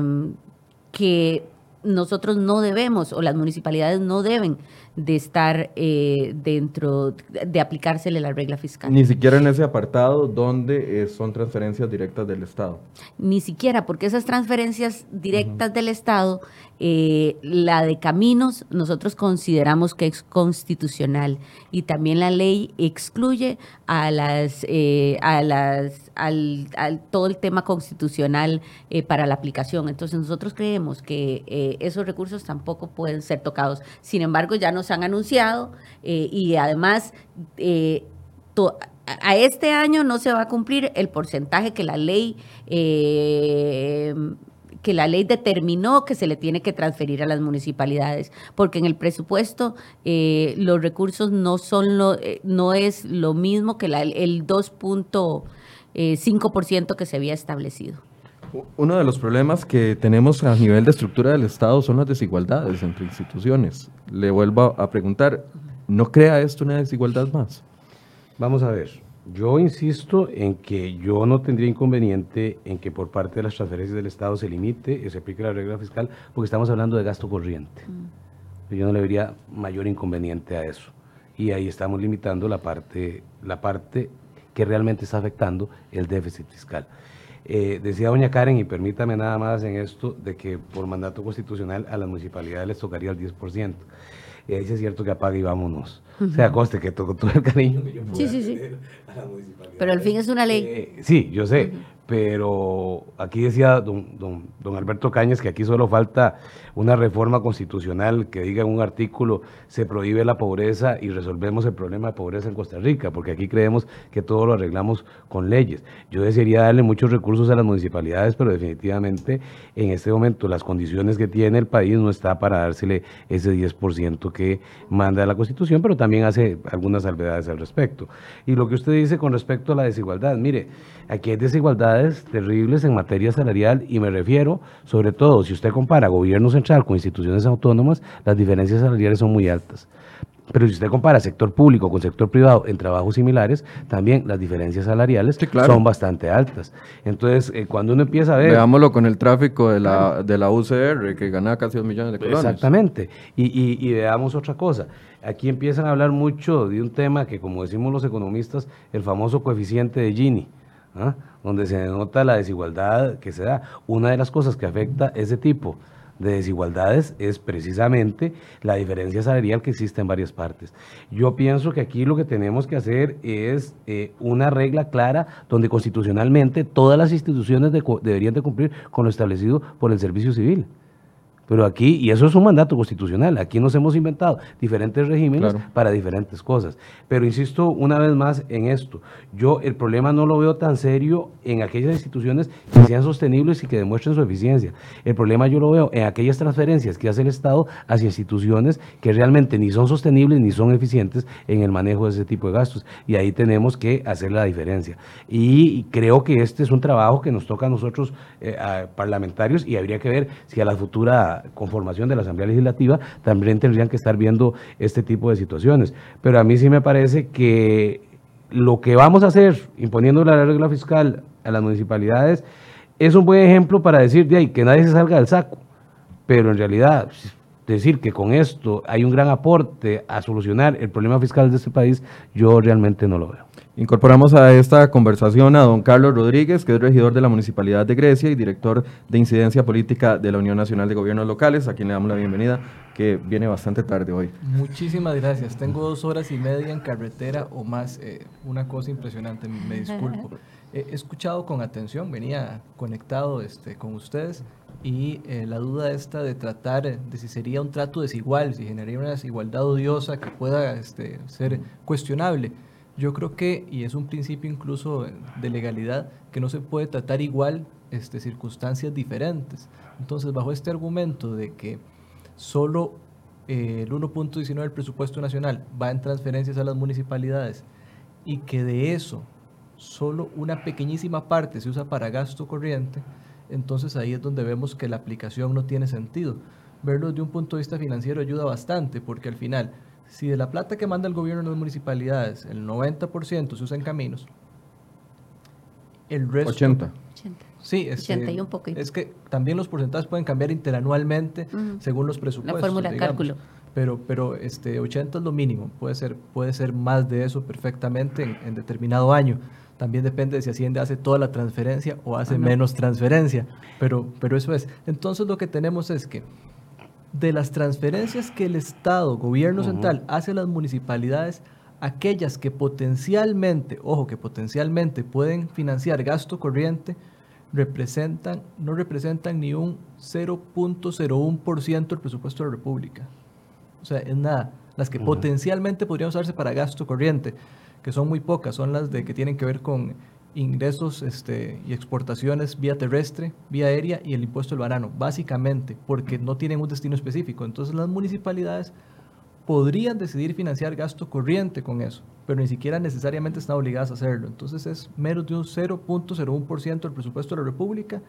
que nosotros no debemos o las municipalidades no deben de estar eh, dentro de aplicársele la regla fiscal. Ni siquiera en ese apartado donde son transferencias directas del Estado. Ni siquiera, porque esas transferencias directas del Estado eh, la de caminos nosotros consideramos que es constitucional y también la ley excluye a las, eh, a las, al, todo el tema constitucional eh, para la aplicación. Entonces nosotros creemos que esos recursos tampoco pueden ser tocados. Sin embargo, ya nos han anunciado y además a este año no se va a cumplir el porcentaje que la ley que la ley determinó que se le tiene que transferir a las municipalidades, porque en el presupuesto eh, los recursos no son lo, eh, no es lo mismo que la, el 2.5% eh, que se había establecido. Uno de los problemas que tenemos a nivel de estructura del Estado son las desigualdades entre instituciones. Le vuelvo a preguntar, ¿no crea esto una desigualdad más? Vamos a ver. Yo insisto en que yo no tendría inconveniente en que por parte de las transferencias del Estado se limite y se aplique la regla fiscal, porque estamos hablando de gasto corriente. Mm. Yo no le vería mayor inconveniente a eso. Y ahí estamos limitando la parte, la parte que realmente está afectando el déficit fiscal. Eh, decía doña Karen, y permítame nada más en esto, de que por mandato constitucional a las municipalidades les tocaría el 10%. Y ahí sí es cierto que apague y vámonos. O sea, coste que todo, todo el cariño que yo sí, sí, sí. a la municipalidad. Pero al fin es una ley. Eh, sí, yo sé. pero aquí decía don, don, don, Alberto Cañas que aquí solo falta una reforma constitucional que diga en un artículo se prohíbe la pobreza y resolvemos el problema de pobreza en Costa Rica, porque aquí creemos que todo lo arreglamos con leyes. Yo desearía darle muchos recursos a las municipalidades, pero definitivamente en este momento las condiciones que tiene el país no está para dársele ese 10% que manda la Constitución, pero también hace algunas salvedades al respecto. Y lo que usted dice con respecto a la desigualdad, mire, aquí hay desigualdades terribles en materia salarial y me refiero, sobre todo, si usted compara gobierno central con instituciones autónomas, las diferencias salariales son muy altas. Pero si usted compara sector público con sector privado en trabajos similares, también las diferencias salariales son bastante altas. Entonces, eh, cuando uno empieza a ver... Veámoslo con el tráfico de la, de la UCR, que gana casi dos millones de colones. Exactamente. Y, y, veamos otra cosa. Aquí empiezan a hablar mucho de un tema que, como decimos los economistas, el famoso coeficiente de Gini. ¿ah? donde se denota la desigualdad que se da. Una de las cosas que afecta ese tipo de desigualdades es precisamente la diferencia salarial que existe en varias partes. Yo pienso que aquí lo que tenemos que hacer es eh, una regla clara donde constitucionalmente todas las instituciones deberían de cumplir con lo establecido por el servicio civil. Pero aquí, y eso es un mandato constitucional, aquí nos hemos inventado diferentes regímenes para diferentes cosas. Pero insisto una vez más en esto, yo el problema no lo veo tan serio en aquellas instituciones que sean sostenibles y que demuestren su eficiencia. El problema yo lo veo en aquellas transferencias que hace el Estado hacia instituciones que realmente ni son sostenibles ni son eficientes en el manejo de ese tipo de gastos. Y ahí tenemos que hacer la diferencia. Y creo que este es un trabajo que nos toca a nosotros eh, parlamentarios y habría que ver si a la futura conformación de la Asamblea Legislativa también tendrían que estar viendo este tipo de situaciones. Pero a mí sí me parece que lo que vamos a hacer imponiendo la regla fiscal a las municipalidades es un buen ejemplo para decir de ahí que nadie se salga del saco. Pero en realidad, decir que con esto hay un gran aporte a solucionar el problema fiscal de este país, yo realmente no lo veo. Incorporamos a esta conversación a don Carlos Rodríguez, que es regidor de la Municipalidad de Grecia y director de Incidencia Política de la Unión Nacional de Gobiernos Locales, a quien le damos la bienvenida, que viene bastante tarde hoy. Muchísimas gracias. Tengo dos horas y media en carretera o más. Eh, una cosa impresionante, me disculpo. *laughs* He escuchado con atención, venía conectado este, con ustedes y eh, la duda esta de tratar de si sería un trato desigual, si generaría una desigualdad odiosa que pueda este, ser cuestionable. Yo creo que, y es un principio incluso de legalidad, que no se puede tratar igual este, circunstancias diferentes. Entonces, bajo este argumento de que solo eh, el 1.19 del presupuesto nacional va en transferencias a las municipalidades y que de eso solo una pequeñísima parte se usa para gasto corriente, entonces ahí es donde vemos que la aplicación no tiene sentido. Verlo desde un punto de vista financiero ayuda bastante, porque al final si de la plata que manda el gobierno en las municipalidades, el 90% se usa en caminos, el resto... 80. Sí, es, 80 y un poco. es que también los porcentajes pueden cambiar interanualmente según los presupuestos. La fórmula de cálculo. Pero, pero este 80 es lo mínimo, puede ser, puede ser más de eso perfectamente en, determinado año. También depende de si Hacienda hace toda la transferencia o hace menos transferencia, pero, pero eso es. Entonces lo que tenemos es que de las transferencias que el Estado, gobierno central, hace a las municipalidades, aquellas que potencialmente, ojo, que potencialmente pueden financiar gasto corriente, representan, no representan ni un 0.01% del presupuesto de la República. O sea, es nada. Las que potencialmente podrían usarse para gasto corriente, que son muy pocas, son las de que tienen que ver con ingresos este, y exportaciones vía terrestre, vía aérea y el impuesto del banano, básicamente porque no tienen un destino específico. Entonces las municipalidades podrían decidir financiar gasto corriente con eso, pero ni siquiera necesariamente están obligadas a hacerlo. Entonces es menos de un 0.01% del presupuesto de la República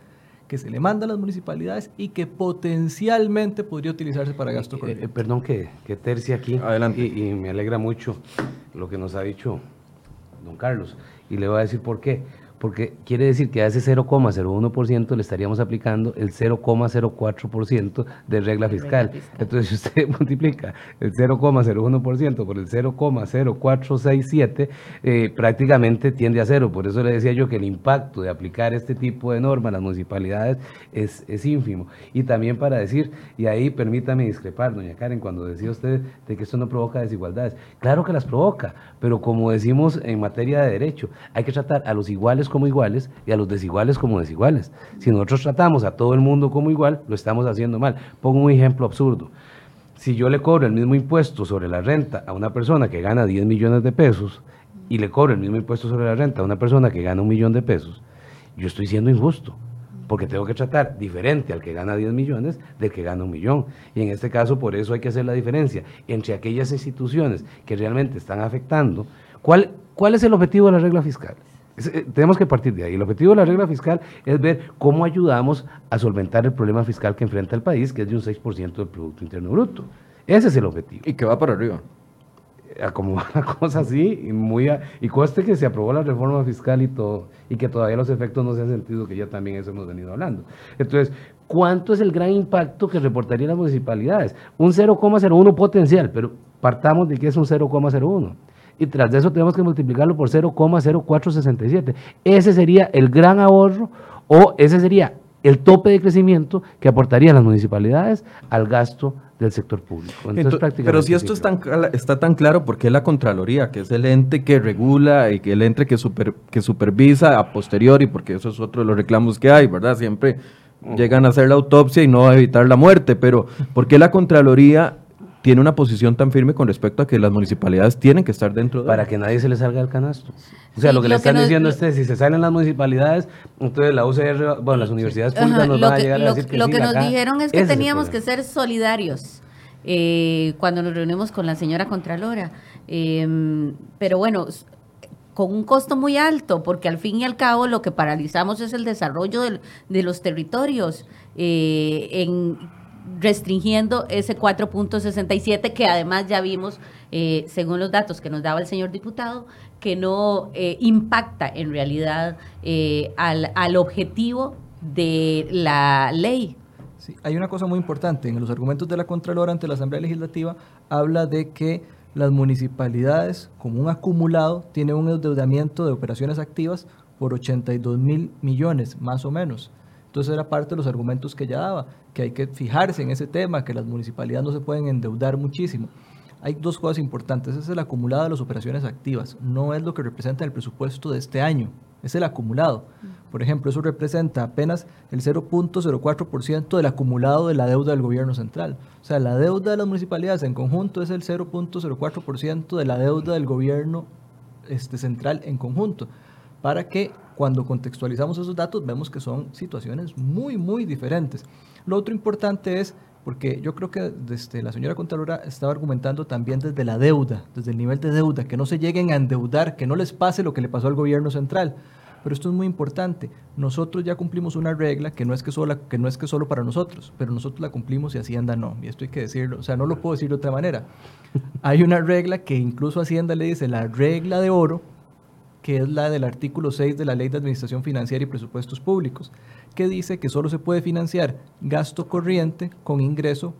que se le manda a las municipalidades y que potencialmente podría utilizarse para gasto eh, corriente. Eh, perdón que, que tercie aquí. Adelante. y me alegra mucho lo que nos ha dicho don Carlos. Y le voy a decir por qué porque quiere decir que a ese 0,01% le estaríamos aplicando el 0,04% de regla fiscal. Entonces, *laughs* si usted multiplica el 0,01% por el 0,0467, eh, prácticamente tiende a cero. Por eso le decía yo que el impacto de aplicar este tipo de normas a las municipalidades es, es ínfimo. Y también para decir, y ahí permítame discrepar, doña Karen, cuando decía usted de que esto no provoca desigualdades. Claro que las provoca, pero como decimos en materia de derecho, hay que tratar a los iguales como iguales y a los desiguales como desiguales. Si nosotros tratamos a todo el mundo como igual, lo estamos haciendo mal. Pongo un ejemplo absurdo. Si yo le cobro el mismo impuesto sobre la renta a una persona que gana 10 millones de pesos y le cobro el mismo impuesto sobre la renta a una persona que gana un millón de pesos, yo estoy siendo injusto porque tengo que tratar diferente al que gana 10 millones del que gana un millón. Y en este caso, por eso hay que hacer la diferencia entre aquellas instituciones que realmente están afectando. ¿Cuál, cuál es el objetivo de la regla fiscal? Eh, tenemos que partir de ahí. El objetivo de la regla fiscal es ver cómo ayudamos a solventar el problema fiscal que enfrenta el país, que es de un 6% del Producto Interno Bruto. Ese es el objetivo. Y que va para arriba como una *laughs* cosa así, y, muy y coste que se aprobó la reforma fiscal y todo, y que todavía los efectos no se han sentido, que ya también eso hemos venido hablando. Entonces, ¿cuánto es el gran impacto que reportarían las municipalidades? Un 0,01 potencial, pero partamos de que es un 0,01. Y tras de eso tenemos que multiplicarlo por 0,0467. Ese sería el gran ahorro o ese sería el tope de crecimiento que aportarían las municipalidades al gasto del sector público. pero si esto está tan claro, ¿por qué la Contraloría, que es el ente que regula y que el ente que, super, que supervisa a posteriori, porque eso es otro de los reclamos que hay, ¿verdad? Siempre llegan a hacer la autopsia y no a evitar la muerte, pero ¿por qué la Contraloría tiene una posición tan firme con respecto a que las municipalidades tienen que estar dentro de Para que nadie se le salga del canasto. O sea, lo que le están diciendo es que si se salen las municipalidades, entonces la UCR, bueno, las universidades públicas nos van a llegar a decir que Lo que nos dijeron es que teníamos que ser solidarios. Eh, cuando nos reunimos con la señora Contralora. Em, pero bueno, con un costo muy alto, porque al fin y al cabo lo que paralizamos es el desarrollo de los territorios, eh, en restringiendo ese 4.67 que además ya vimos, eh, según los datos que nos daba el señor diputado, que no eh, impacta en realidad eh, al, al objetivo de la ley. Hay una cosa muy importante. En los argumentos de la Contralora ante la Asamblea Legislativa habla de que las municipalidades, como un acumulado, tienen un endeudamiento de operaciones activas por 82 mil millones, más o menos. Entonces era parte de los argumentos que ella daba, que hay que fijarse en ese tema, que las municipalidades no se pueden endeudar muchísimo. Hay dos cosas importantes, es el acumulado de las operaciones activas, no es lo que representa el presupuesto de este año, es el acumulado. Por ejemplo, eso representa apenas el 0.04% del acumulado de la deuda del gobierno central. O sea, la deuda de las municipalidades en conjunto es el 0.04% de la deuda del gobierno este, central en conjunto. Para que cuando contextualizamos esos datos vemos que son situaciones muy, muy diferentes. Lo otro importante es, porque yo creo que desde la señora Contralora estaba argumentando también desde la deuda, desde el nivel de deuda, que no se lleguen a endeudar, que no les pase lo que le pasó al gobierno central. Pero esto es muy importante. Nosotros ya cumplimos una regla que no es que solo, que no es que solo para nosotros, pero nosotros la cumplimos y Hacienda no. Y esto hay que decirlo, o sea, no lo puedo decir de otra manera. Hay una regla que incluso Hacienda le dice la regla de oro, que es la del artículo 6 de la Ley de Administración Financiera y Presupuestos Públicos, que dice que solo se puede financiar gasto corriente con ingreso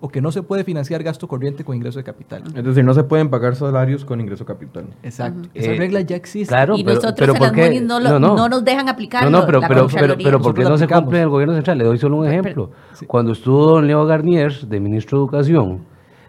o que no se puede financiar gasto corriente con ingreso de capital. Es decir, no se pueden pagar salarios con ingreso capital. Exacto. Esa eh, regla ya existe. Claro, y nosotros pero en no, no, nos dejan aplicarlo. No, no, pero, pero, pero, pero, ¿por qué no se cumple en el gobierno central? Le doy solo un ejemplo. Cuando estuvo don Leo Garnier, de ministro de Educación,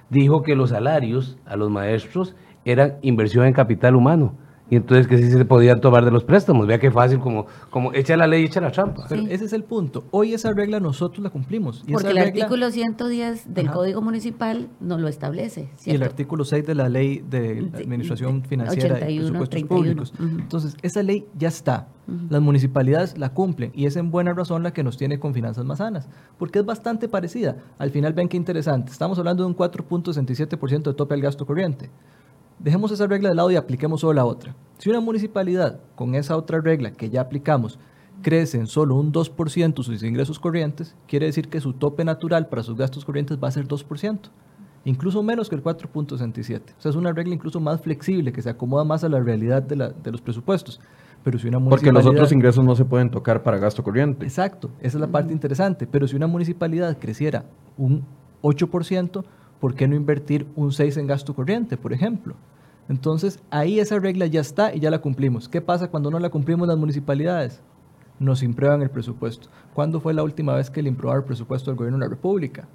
dijo que los salarios a los maestros eran inversión en capital humano y entonces que sí se podían tomar de los préstamos. Vea qué fácil, como, como echa la ley, echa la trampa. Pero ese es el punto. Hoy esa regla nosotros la cumplimos. Porque el artículo 110 del Código Municipal no lo establece. Y el artículo 6 de la Ley de Administración Financiera y Presupuestos Públicos. Entonces, esa ley ya está. Las municipalidades la cumplen y es en buena razón la que nos tiene con finanzas más sanas, porque es bastante parecida. Al final ven qué interesante. Estamos hablando de un 4.67% de tope al gasto corriente. Dejemos esa regla de lado y apliquemos solo la otra. Si una municipalidad con esa otra regla que ya aplicamos crece en solo un 2% sus ingresos corrientes, quiere decir que su tope natural para sus gastos corrientes va a ser 2%, incluso menos que el 4.67. O sea, es una regla incluso más flexible que se acomoda más a la realidad de, la, de los presupuestos. Pero si una Porque los otros ingresos no se pueden tocar para gasto corriente. Exacto, esa es la parte interesante. Pero si una municipalidad creciera un 8%, ¿por qué no invertir un 6 en gasto corriente, por ejemplo? Entonces, ahí esa regla ya está y ya la cumplimos. ¿Qué pasa cuando no la cumplimos las municipalidades? Nos imprueban el presupuesto. ¿Cuándo fue la última vez que le improbaron el presupuesto del gobierno de la República?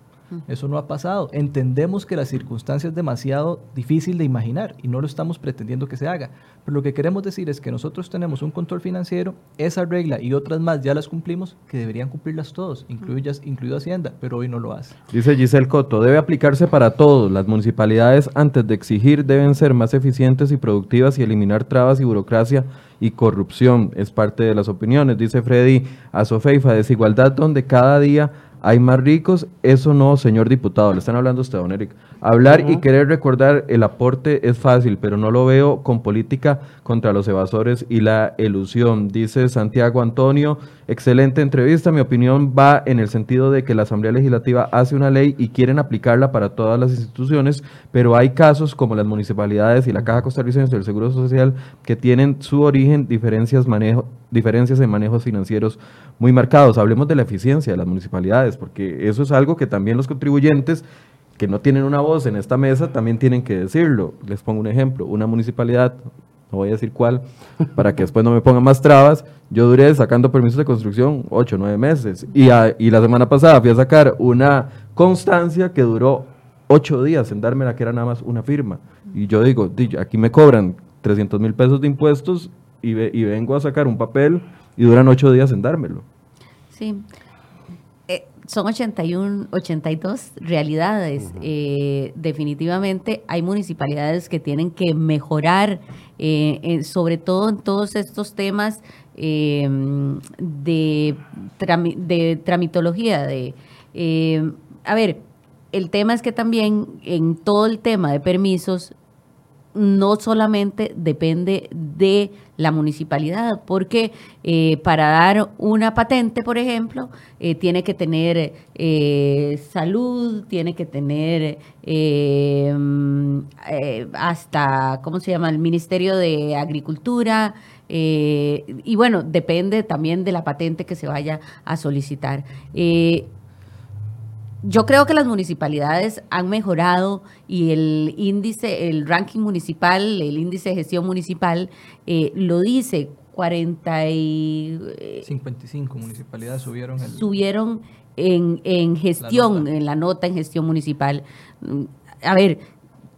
Eso no ha pasado. Entendemos que la circunstancia es demasiado difícil de imaginar y no lo estamos pretendiendo que se haga. Pero lo que queremos decir es que nosotros tenemos un control financiero, esa regla y otras más ya las cumplimos, que deberían cumplirlas todos, incluido, incluido Hacienda, pero hoy no lo hace. Dice Giselle Coto, debe aplicarse para todos. Las municipalidades antes de exigir deben ser más eficientes y productivas y eliminar trabas y burocracia y corrupción. Es parte de las opiniones. Dice Freddy Azofeifa, desigualdad donde cada día hay más ricos, eso no, señor diputado, le están hablando a usted, don Eric. Hablar y querer recordar el aporte es fácil, pero no lo veo con política contra los evasores y la elusión. Dice Santiago Antonio, excelente entrevista, mi opinión va en el sentido de que la Asamblea Legislativa hace una ley y quieren aplicarla para todas las instituciones, pero hay casos como las municipalidades y la Caja Costarricense del Seguro Social que tienen su origen diferencias, manejo, diferencias en manejos financieros muy marcados. Hablemos de la eficiencia de las municipalidades, porque eso es algo que también los contribuyentes que no tienen una voz en esta mesa también tienen que decirlo. Les pongo un ejemplo, una municipalidad, no voy a decir cuál, *laughs* para que después no me pongan más trabas, yo duré sacando permisos de construcción ocho, nueve meses y, y la semana pasada fui a sacar una constancia que duró ocho días en darme la que era nada más una firma. Y yo digo, aquí me cobran 300 mil pesos de impuestos y, y vengo a sacar un papel y duran ocho días en dármelo. Sí, son 81, 82 realidades. Eh, definitivamente hay municipalidades que tienen que mejorar, eh, sobre todo en todos estos temas eh, de, de tramitología. De, a ver, el tema es que también en todo el tema de permisos no solamente depende de la municipalidad, porque eh, para dar una patente, por ejemplo, eh, tiene que tener eh, salud, tiene que tener hasta, ¿cómo se llama?, el Ministerio de Agricultura. y bueno, depende también de la patente que se vaya a solicitar. Yo creo que las municipalidades han mejorado y el índice, el ranking municipal, el índice de gestión municipal eh, lo dice. 40 y... 55 municipalidades subieron Subieron en, en gestión, en la nota en gestión municipal. A ver,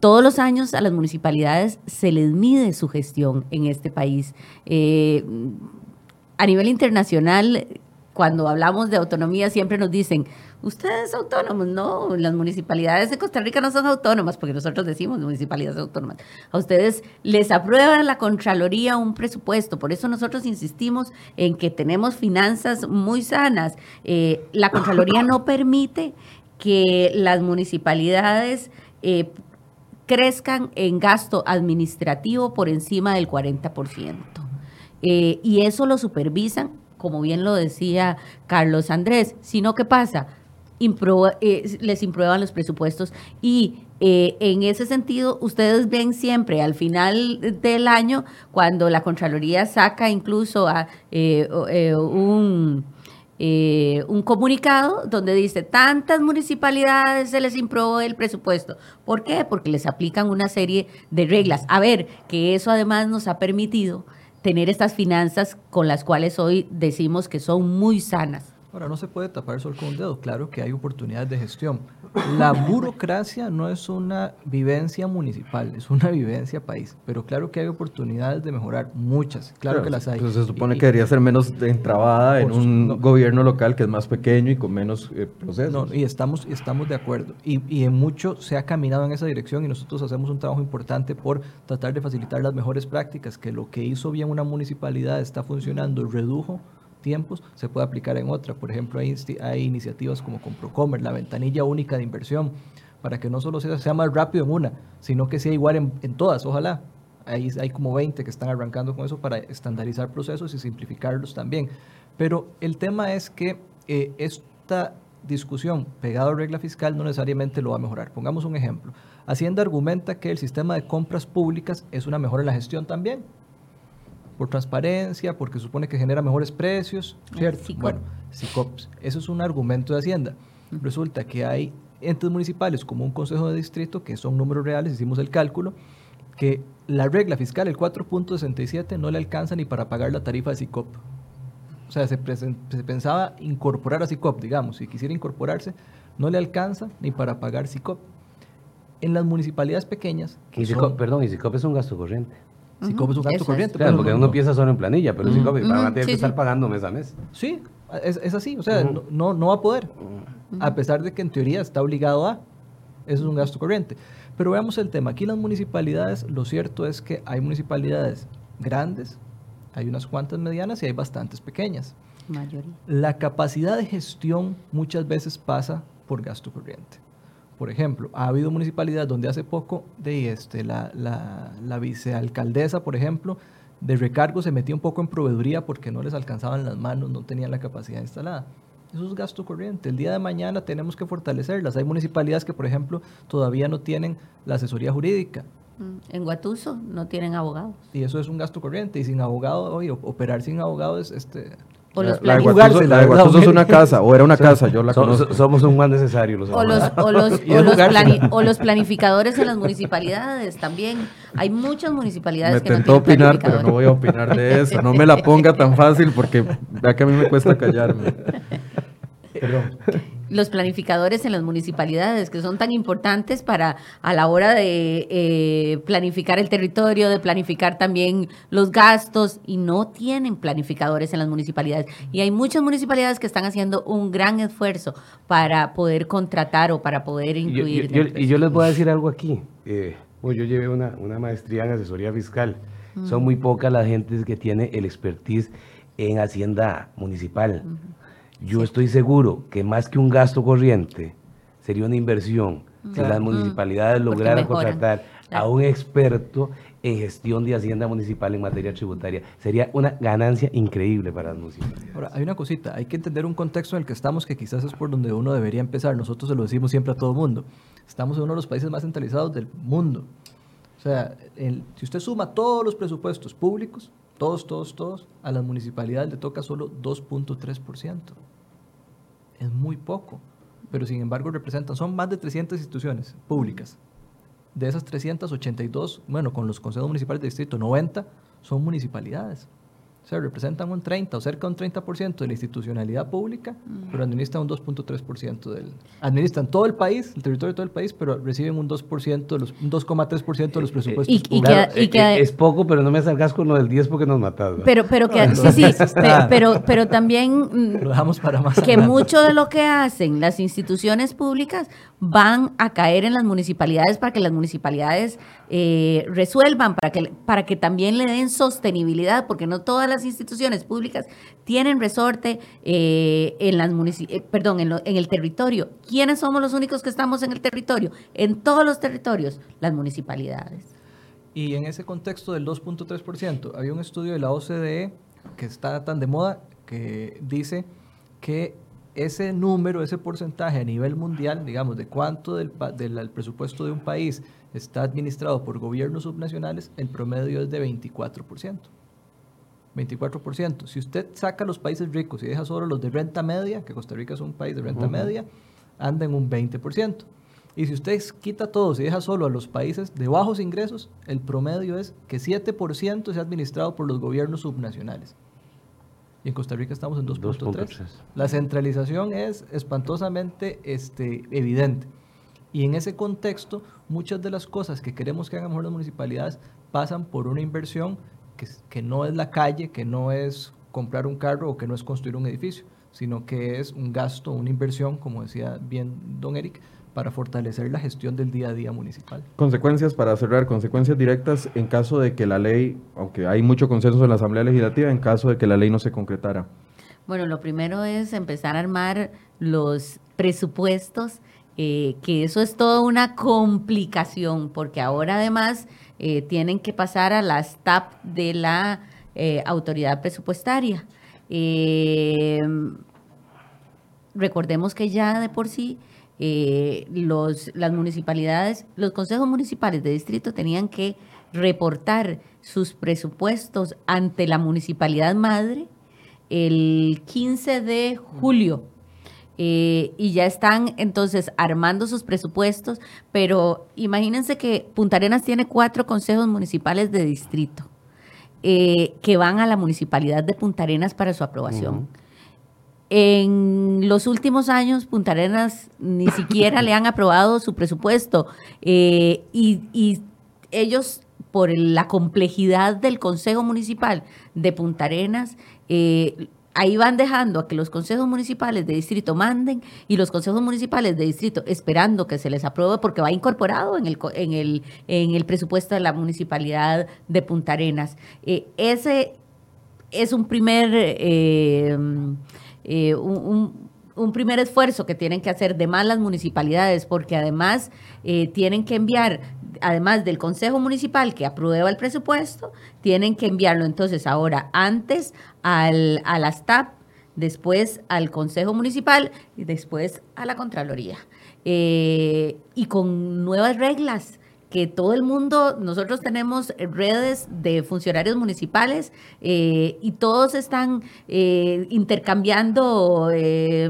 todos los años a las municipalidades se les mide su gestión en este país. Eh, a nivel internacional, cuando hablamos de autonomía, siempre nos dicen, ustedes autónomos, no, las municipalidades de Costa Rica no son autónomas, porque nosotros decimos municipalidades autónomas. A ustedes les aprueba la Contraloría un presupuesto, por eso nosotros insistimos en que tenemos finanzas muy sanas. Eh, la Contraloría no permite que las municipalidades eh, crezcan en gasto administrativo por encima del 40%. Eh, y eso lo supervisan, como bien lo decía Carlos Andrés, sino que pasa, eh, les imprueban los presupuestos y eh, en ese sentido, ustedes ven siempre al final del año, cuando la Contraloría saca incluso a, eh, un, un comunicado donde dice, tantas municipalidades se les improbó el presupuesto. ¿Por qué? Porque les aplican una serie de reglas. A ver, que eso además nos ha permitido tener estas finanzas con las cuales hoy decimos que son muy sanas. Ahora, no se puede tapar el sol con un dedo. Claro que hay oportunidades de gestión. La burocracia no es una vivencia municipal, es una vivencia país. Pero claro que hay oportunidades de mejorar, muchas. Claro, que las hay. Pues se supone que debería ser menos entrabada en un gobierno local que es más pequeño y con menos eh, procesos. y estamos, estamos de acuerdo. Y, y en mucho se ha caminado en esa dirección y nosotros hacemos un trabajo importante por tratar de facilitar las mejores prácticas, que lo que hizo bien una municipalidad está funcionando, redujo tiempos, se puede aplicar en otra. Por ejemplo, hay, iniciativas como Comprocomer, la ventanilla única de inversión, para que no solo sea, sea más rápido en una, sino que sea igual en, todas, ojalá. Hay, como 20 que están arrancando con eso para estandarizar procesos y simplificarlos también. Pero el tema es que eh, esta discusión pegada a regla fiscal no necesariamente lo va a mejorar. Pongamos un ejemplo. Hacienda argumenta que el sistema de compras públicas es una mejora en la gestión también por transparencia, porque supone que genera mejores precios, ¿cierto? Bueno, SICOPS, eso es un argumento de Hacienda. Resulta que hay entes municipales como un consejo de distrito, que son números reales, hicimos el cálculo, que la regla fiscal, el 4.67, no le alcanza ni para pagar la tarifa de SICOP. O sea, se, se pensaba incorporar a SICOP, digamos, si quisiera incorporarse, no le alcanza ni para pagar SICOP. En las municipalidades pequeñas... Y SICOP, perdón, y SICOP es un gasto corriente. SICOP es un gasto corriente. Claro, porque uno piensa solo en planilla, pero SICOP va a tener que estar pagando mes a mes. Sí, es, es así, o sea, no, no, va a poder, a pesar de que en teoría está obligado a, eso es un gasto corriente. Pero veamos el tema, aquí las municipalidades, lo cierto es que hay municipalidades grandes, hay unas cuantas medianas y hay bastantes pequeñas. Mayoría. La capacidad de gestión muchas veces pasa por gasto corriente. Por ejemplo, ha habido municipalidades donde hace poco de este, la, la, la vicealcaldesa, por ejemplo, de recargo se metía un poco en proveeduría porque no les alcanzaban las manos, no tenían la capacidad instalada. Eso es gasto corriente. El día de mañana tenemos que fortalecerlas. Hay municipalidades que, por ejemplo, todavía no tienen la asesoría jurídica. Mm, en Guatuso no tienen abogados. Y eso es un gasto corriente. Y sin abogado, oye, operar sin abogado es este, o los la, la de Guatuso es una casa, o era una *laughs* casa, yo la conozco. Somos un mal necesario los o los, o los, *laughs* o los, planificadores en las municipalidades también. Hay muchas municipalidades me que no opinar, pero no voy a opinar de eso. No me la ponga tan fácil porque vea que a mí me cuesta callarme. Perdón *laughs* los planificadores en las municipalidades, que son tan importantes para a la hora de eh, planificar el territorio, de planificar también los gastos, y no tienen planificadores en las municipalidades. Y hay muchas municipalidades que están haciendo un gran esfuerzo para poder contratar o para poder incluir. y yo les voy a decir algo aquí. Eh, yo llevé una, maestría en asesoría fiscal. Son muy pocas las gentes que tiene el expertise en hacienda municipal. Yo estoy seguro que más que un gasto corriente, sería una inversión si las municipalidades lograran contratar a un experto en gestión de hacienda municipal en materia tributaria. Sería una ganancia increíble para las municipalidades. Ahora, hay una cosita, hay que entender un contexto en el que estamos que quizás es por donde uno debería empezar. Nosotros se lo decimos siempre a todo el mundo. Estamos en uno de los países más centralizados del mundo. O sea, si usted suma todos los presupuestos públicos, todos, todos, todos, a las municipalidades le toca solo 2.3%. Es muy poco, pero sin embargo representan, son más de 300 instituciones públicas. De esas 382, bueno, con los consejos municipales de distrito, 90 son municipalidades. O sea, representan un 30 o cerca de un 30% de la institucionalidad pública, pero administran un 2.3% del... Administran todo el país, el territorio de todo el país, pero reciben un 2%, de los, un 2,3% de los presupuestos y, públicos. Y que, es poco, pero no me salgas con lo del 10 porque nos matas. Pero, pero que, sí, *laughs* sí, pero, pero también... Mm, lo dejamos para más Que mucho de lo que hacen las instituciones públicas van a caer en las municipalidades para que las municipalidades eh, resuelvan, para que, para que también le den sostenibilidad, porque no todas las instituciones públicas tienen resorte eh, en, las eh, perdón, en, en el territorio. ¿Quiénes somos los únicos que estamos en el territorio? En todos los territorios, las municipalidades. Y en ese contexto del 2.3%, había un estudio de la OCDE que está tan de moda que dice que ese número, ese porcentaje a nivel mundial, digamos, de cuánto del, del presupuesto de un país está administrado por gobiernos subnacionales, el promedio es de 24%. 24%. Si usted saca los países ricos y deja solo los de renta media, que Costa Rica es un país de renta media, anda en un 20%. Y si usted quita todos y deja solo a los países de bajos ingresos, el promedio es que 7% sea administrado por los gobiernos subnacionales y en Costa Rica estamos en 2.3. La centralización es espantosamente este, evidente. Y en ese contexto, muchas de las cosas que queremos que hagan mejor las municipalidades pasan por una inversión que, que no es la calle, que no es comprar un carro o que no es construir un edificio, sino que es un gasto, una inversión, como decía bien don Eric, para fortalecer la gestión del día a día municipal. Consecuencias para cerrar, consecuencias directas en caso de que la ley, aunque hay mucho consenso en la Asamblea Legislativa, en caso de que la ley no se concretara. Bueno, lo primero es empezar a armar los presupuestos, eh, que eso es toda una complicación, porque ahora además eh, tienen que pasar a las TAP de la eh, autoridad presupuestaria. recordemos que ya de por sí eh, los, las municipalidades, los consejos municipales de distrito tenían que reportar sus presupuestos ante la municipalidad madre el 15 de julio. Eh, y ya están entonces armando sus presupuestos, pero imagínense que Punta Arenas tiene cuatro consejos municipales de distrito. eh, que van a la municipalidad de Punta Arenas para su aprobación. En los últimos años, Punta Arenas ni *coughs* siquiera le han aprobado su presupuesto eh, y, ellos, por la complejidad del Consejo Municipal de Punta Arenas, eh, ahí van dejando a que los consejos municipales de distrito manden y los consejos municipales de distrito esperando que se les apruebe porque va incorporado en el, en el, en el presupuesto de la municipalidad de Punta Arenas. Eh, ese es un primer, eh, eh, un, un, primer esfuerzo que tienen que hacer de más las municipalidades porque además tienen que enviar además del Consejo Municipal que aprueba el presupuesto, tienen que enviarlo entonces ahora antes al, a las TAP, después al Consejo Municipal y después a la Contraloría. Eh, y con nuevas reglas que todo el mundo, nosotros tenemos redes de funcionarios municipales eh, y todos están eh, intercambiando eh,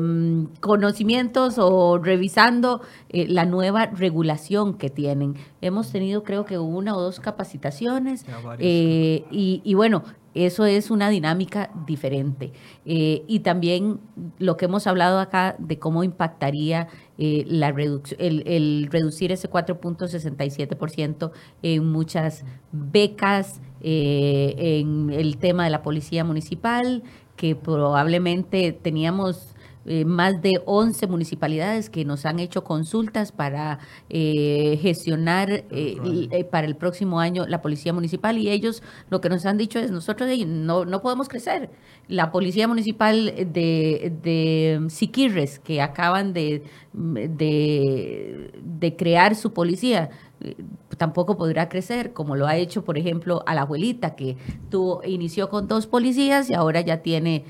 conocimientos o revisando la nueva regulación que tienen. Hemos tenido creo que una o dos capacitaciones y, y bueno, eso es una dinámica diferente. Eh, y también lo que hemos hablado acá de cómo impactaría eh, la el, el, reducir ese 4.67% en muchas becas, eh, en el tema de la policía municipal, que probablemente teníamos eh, más de 11 municipalidades que nos han hecho consultas para eh, gestionar eh, para el próximo año la policía municipal y ellos lo que nos han dicho es nosotros no, no podemos crecer. La policía municipal de, de Siquirres, que acaban de, de, de crear su policía, tampoco podrá crecer, como lo ha hecho, por ejemplo, a la abuelita, que tuvo, inició con dos policías y ahora ya tiene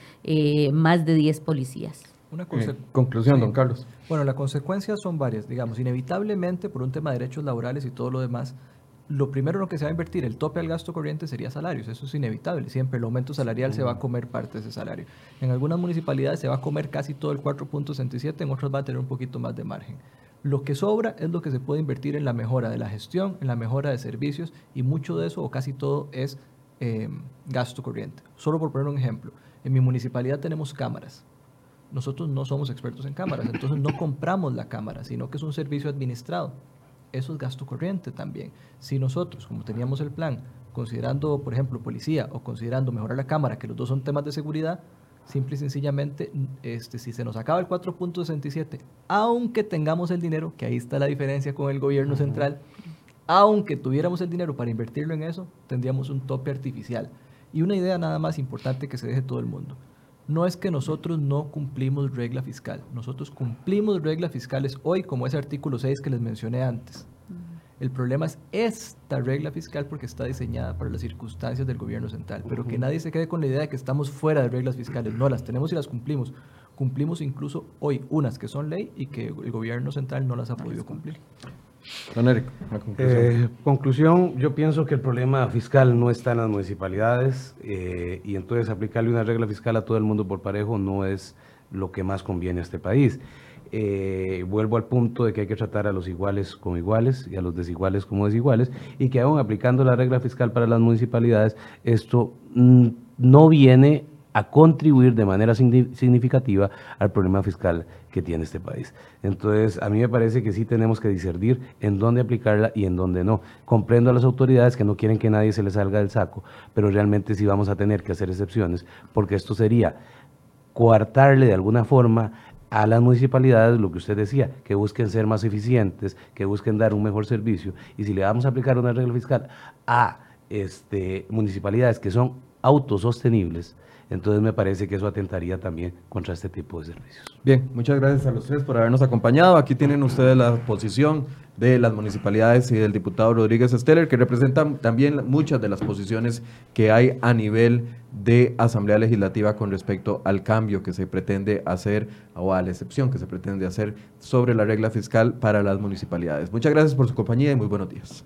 más de 10 policías. Una eh, conclusión, don Carlos. Bueno, las consecuencias son varias, digamos, inevitablemente por un tema de derechos laborales y todo lo demás, lo primero en lo que se va a invertir, el tope al gasto corriente sería salarios, eso es inevitable, siempre el aumento salarial se va a comer parte de ese salario. En algunas municipalidades se va a comer casi todo el 4.67, en otras va a tener un poquito más de margen. Lo que sobra es lo que se puede invertir en la mejora de la gestión, en la mejora de servicios y mucho de eso o casi todo es eh, gasto corriente. Solo por poner un ejemplo, en mi municipalidad tenemos cámaras, nosotros no somos expertos en cámaras, entonces no compramos la cámara, sino que es un servicio administrado. Eso es gasto corriente también. Si nosotros, como teníamos el plan, considerando, por ejemplo, policía o considerando mejorar la cámara, que los dos son temas de seguridad, simple y sencillamente, este, si se nos acaba el 4.67, aunque tengamos el dinero, que ahí está la diferencia con el gobierno central, aunque tuviéramos el dinero para invertirlo en eso, tendríamos un tope artificial. Y una idea nada más importante que se deje todo el mundo no es que nosotros no cumplimos regla fiscal, nosotros cumplimos reglas fiscales hoy como ese artículo 6 que les mencioné antes. El problema es esta regla fiscal porque está diseñada para las circunstancias del gobierno central, pero que nadie se quede con la idea de que estamos fuera de reglas fiscales, no, las tenemos y las cumplimos. Cumplimos incluso hoy unas que son ley y que el gobierno central no las ha podido cumplir. Don Eric, conclusión. Eh, conclusión, yo pienso que el problema fiscal no está en las municipalidades eh, y entonces aplicarle una regla fiscal a todo el mundo por parejo no es lo que más conviene a este país. Eh, vuelvo al punto de que hay que tratar a los iguales como iguales y a los desiguales como desiguales y que aún aplicando la regla fiscal para las municipalidades, esto mm, no viene a contribuir de manera significativa al problema fiscal que tiene este país. Entonces, a mí me parece que sí tenemos que discernir en dónde aplicarla y en dónde no. Comprendo a las autoridades que no quieren que nadie se les salga del saco, pero realmente sí vamos a tener que hacer excepciones, porque esto sería coartarle de alguna forma a las municipalidades lo que usted decía, que busquen ser más eficientes, que busquen dar un mejor servicio, y si le vamos a aplicar una regla fiscal a este, municipalidades que son autosostenibles, entonces me parece que eso atentaría también contra este tipo de servicios. Bien, muchas gracias a los tres por habernos acompañado. Aquí tienen ustedes la posición de las municipalidades y del diputado Rodríguez Steller, que representan también muchas de las posiciones que hay a nivel de Asamblea Legislativa con respecto al cambio que se pretende hacer o a la excepción que se pretende hacer sobre la regla fiscal para las municipalidades. Muchas gracias por su compañía y muy buenos días.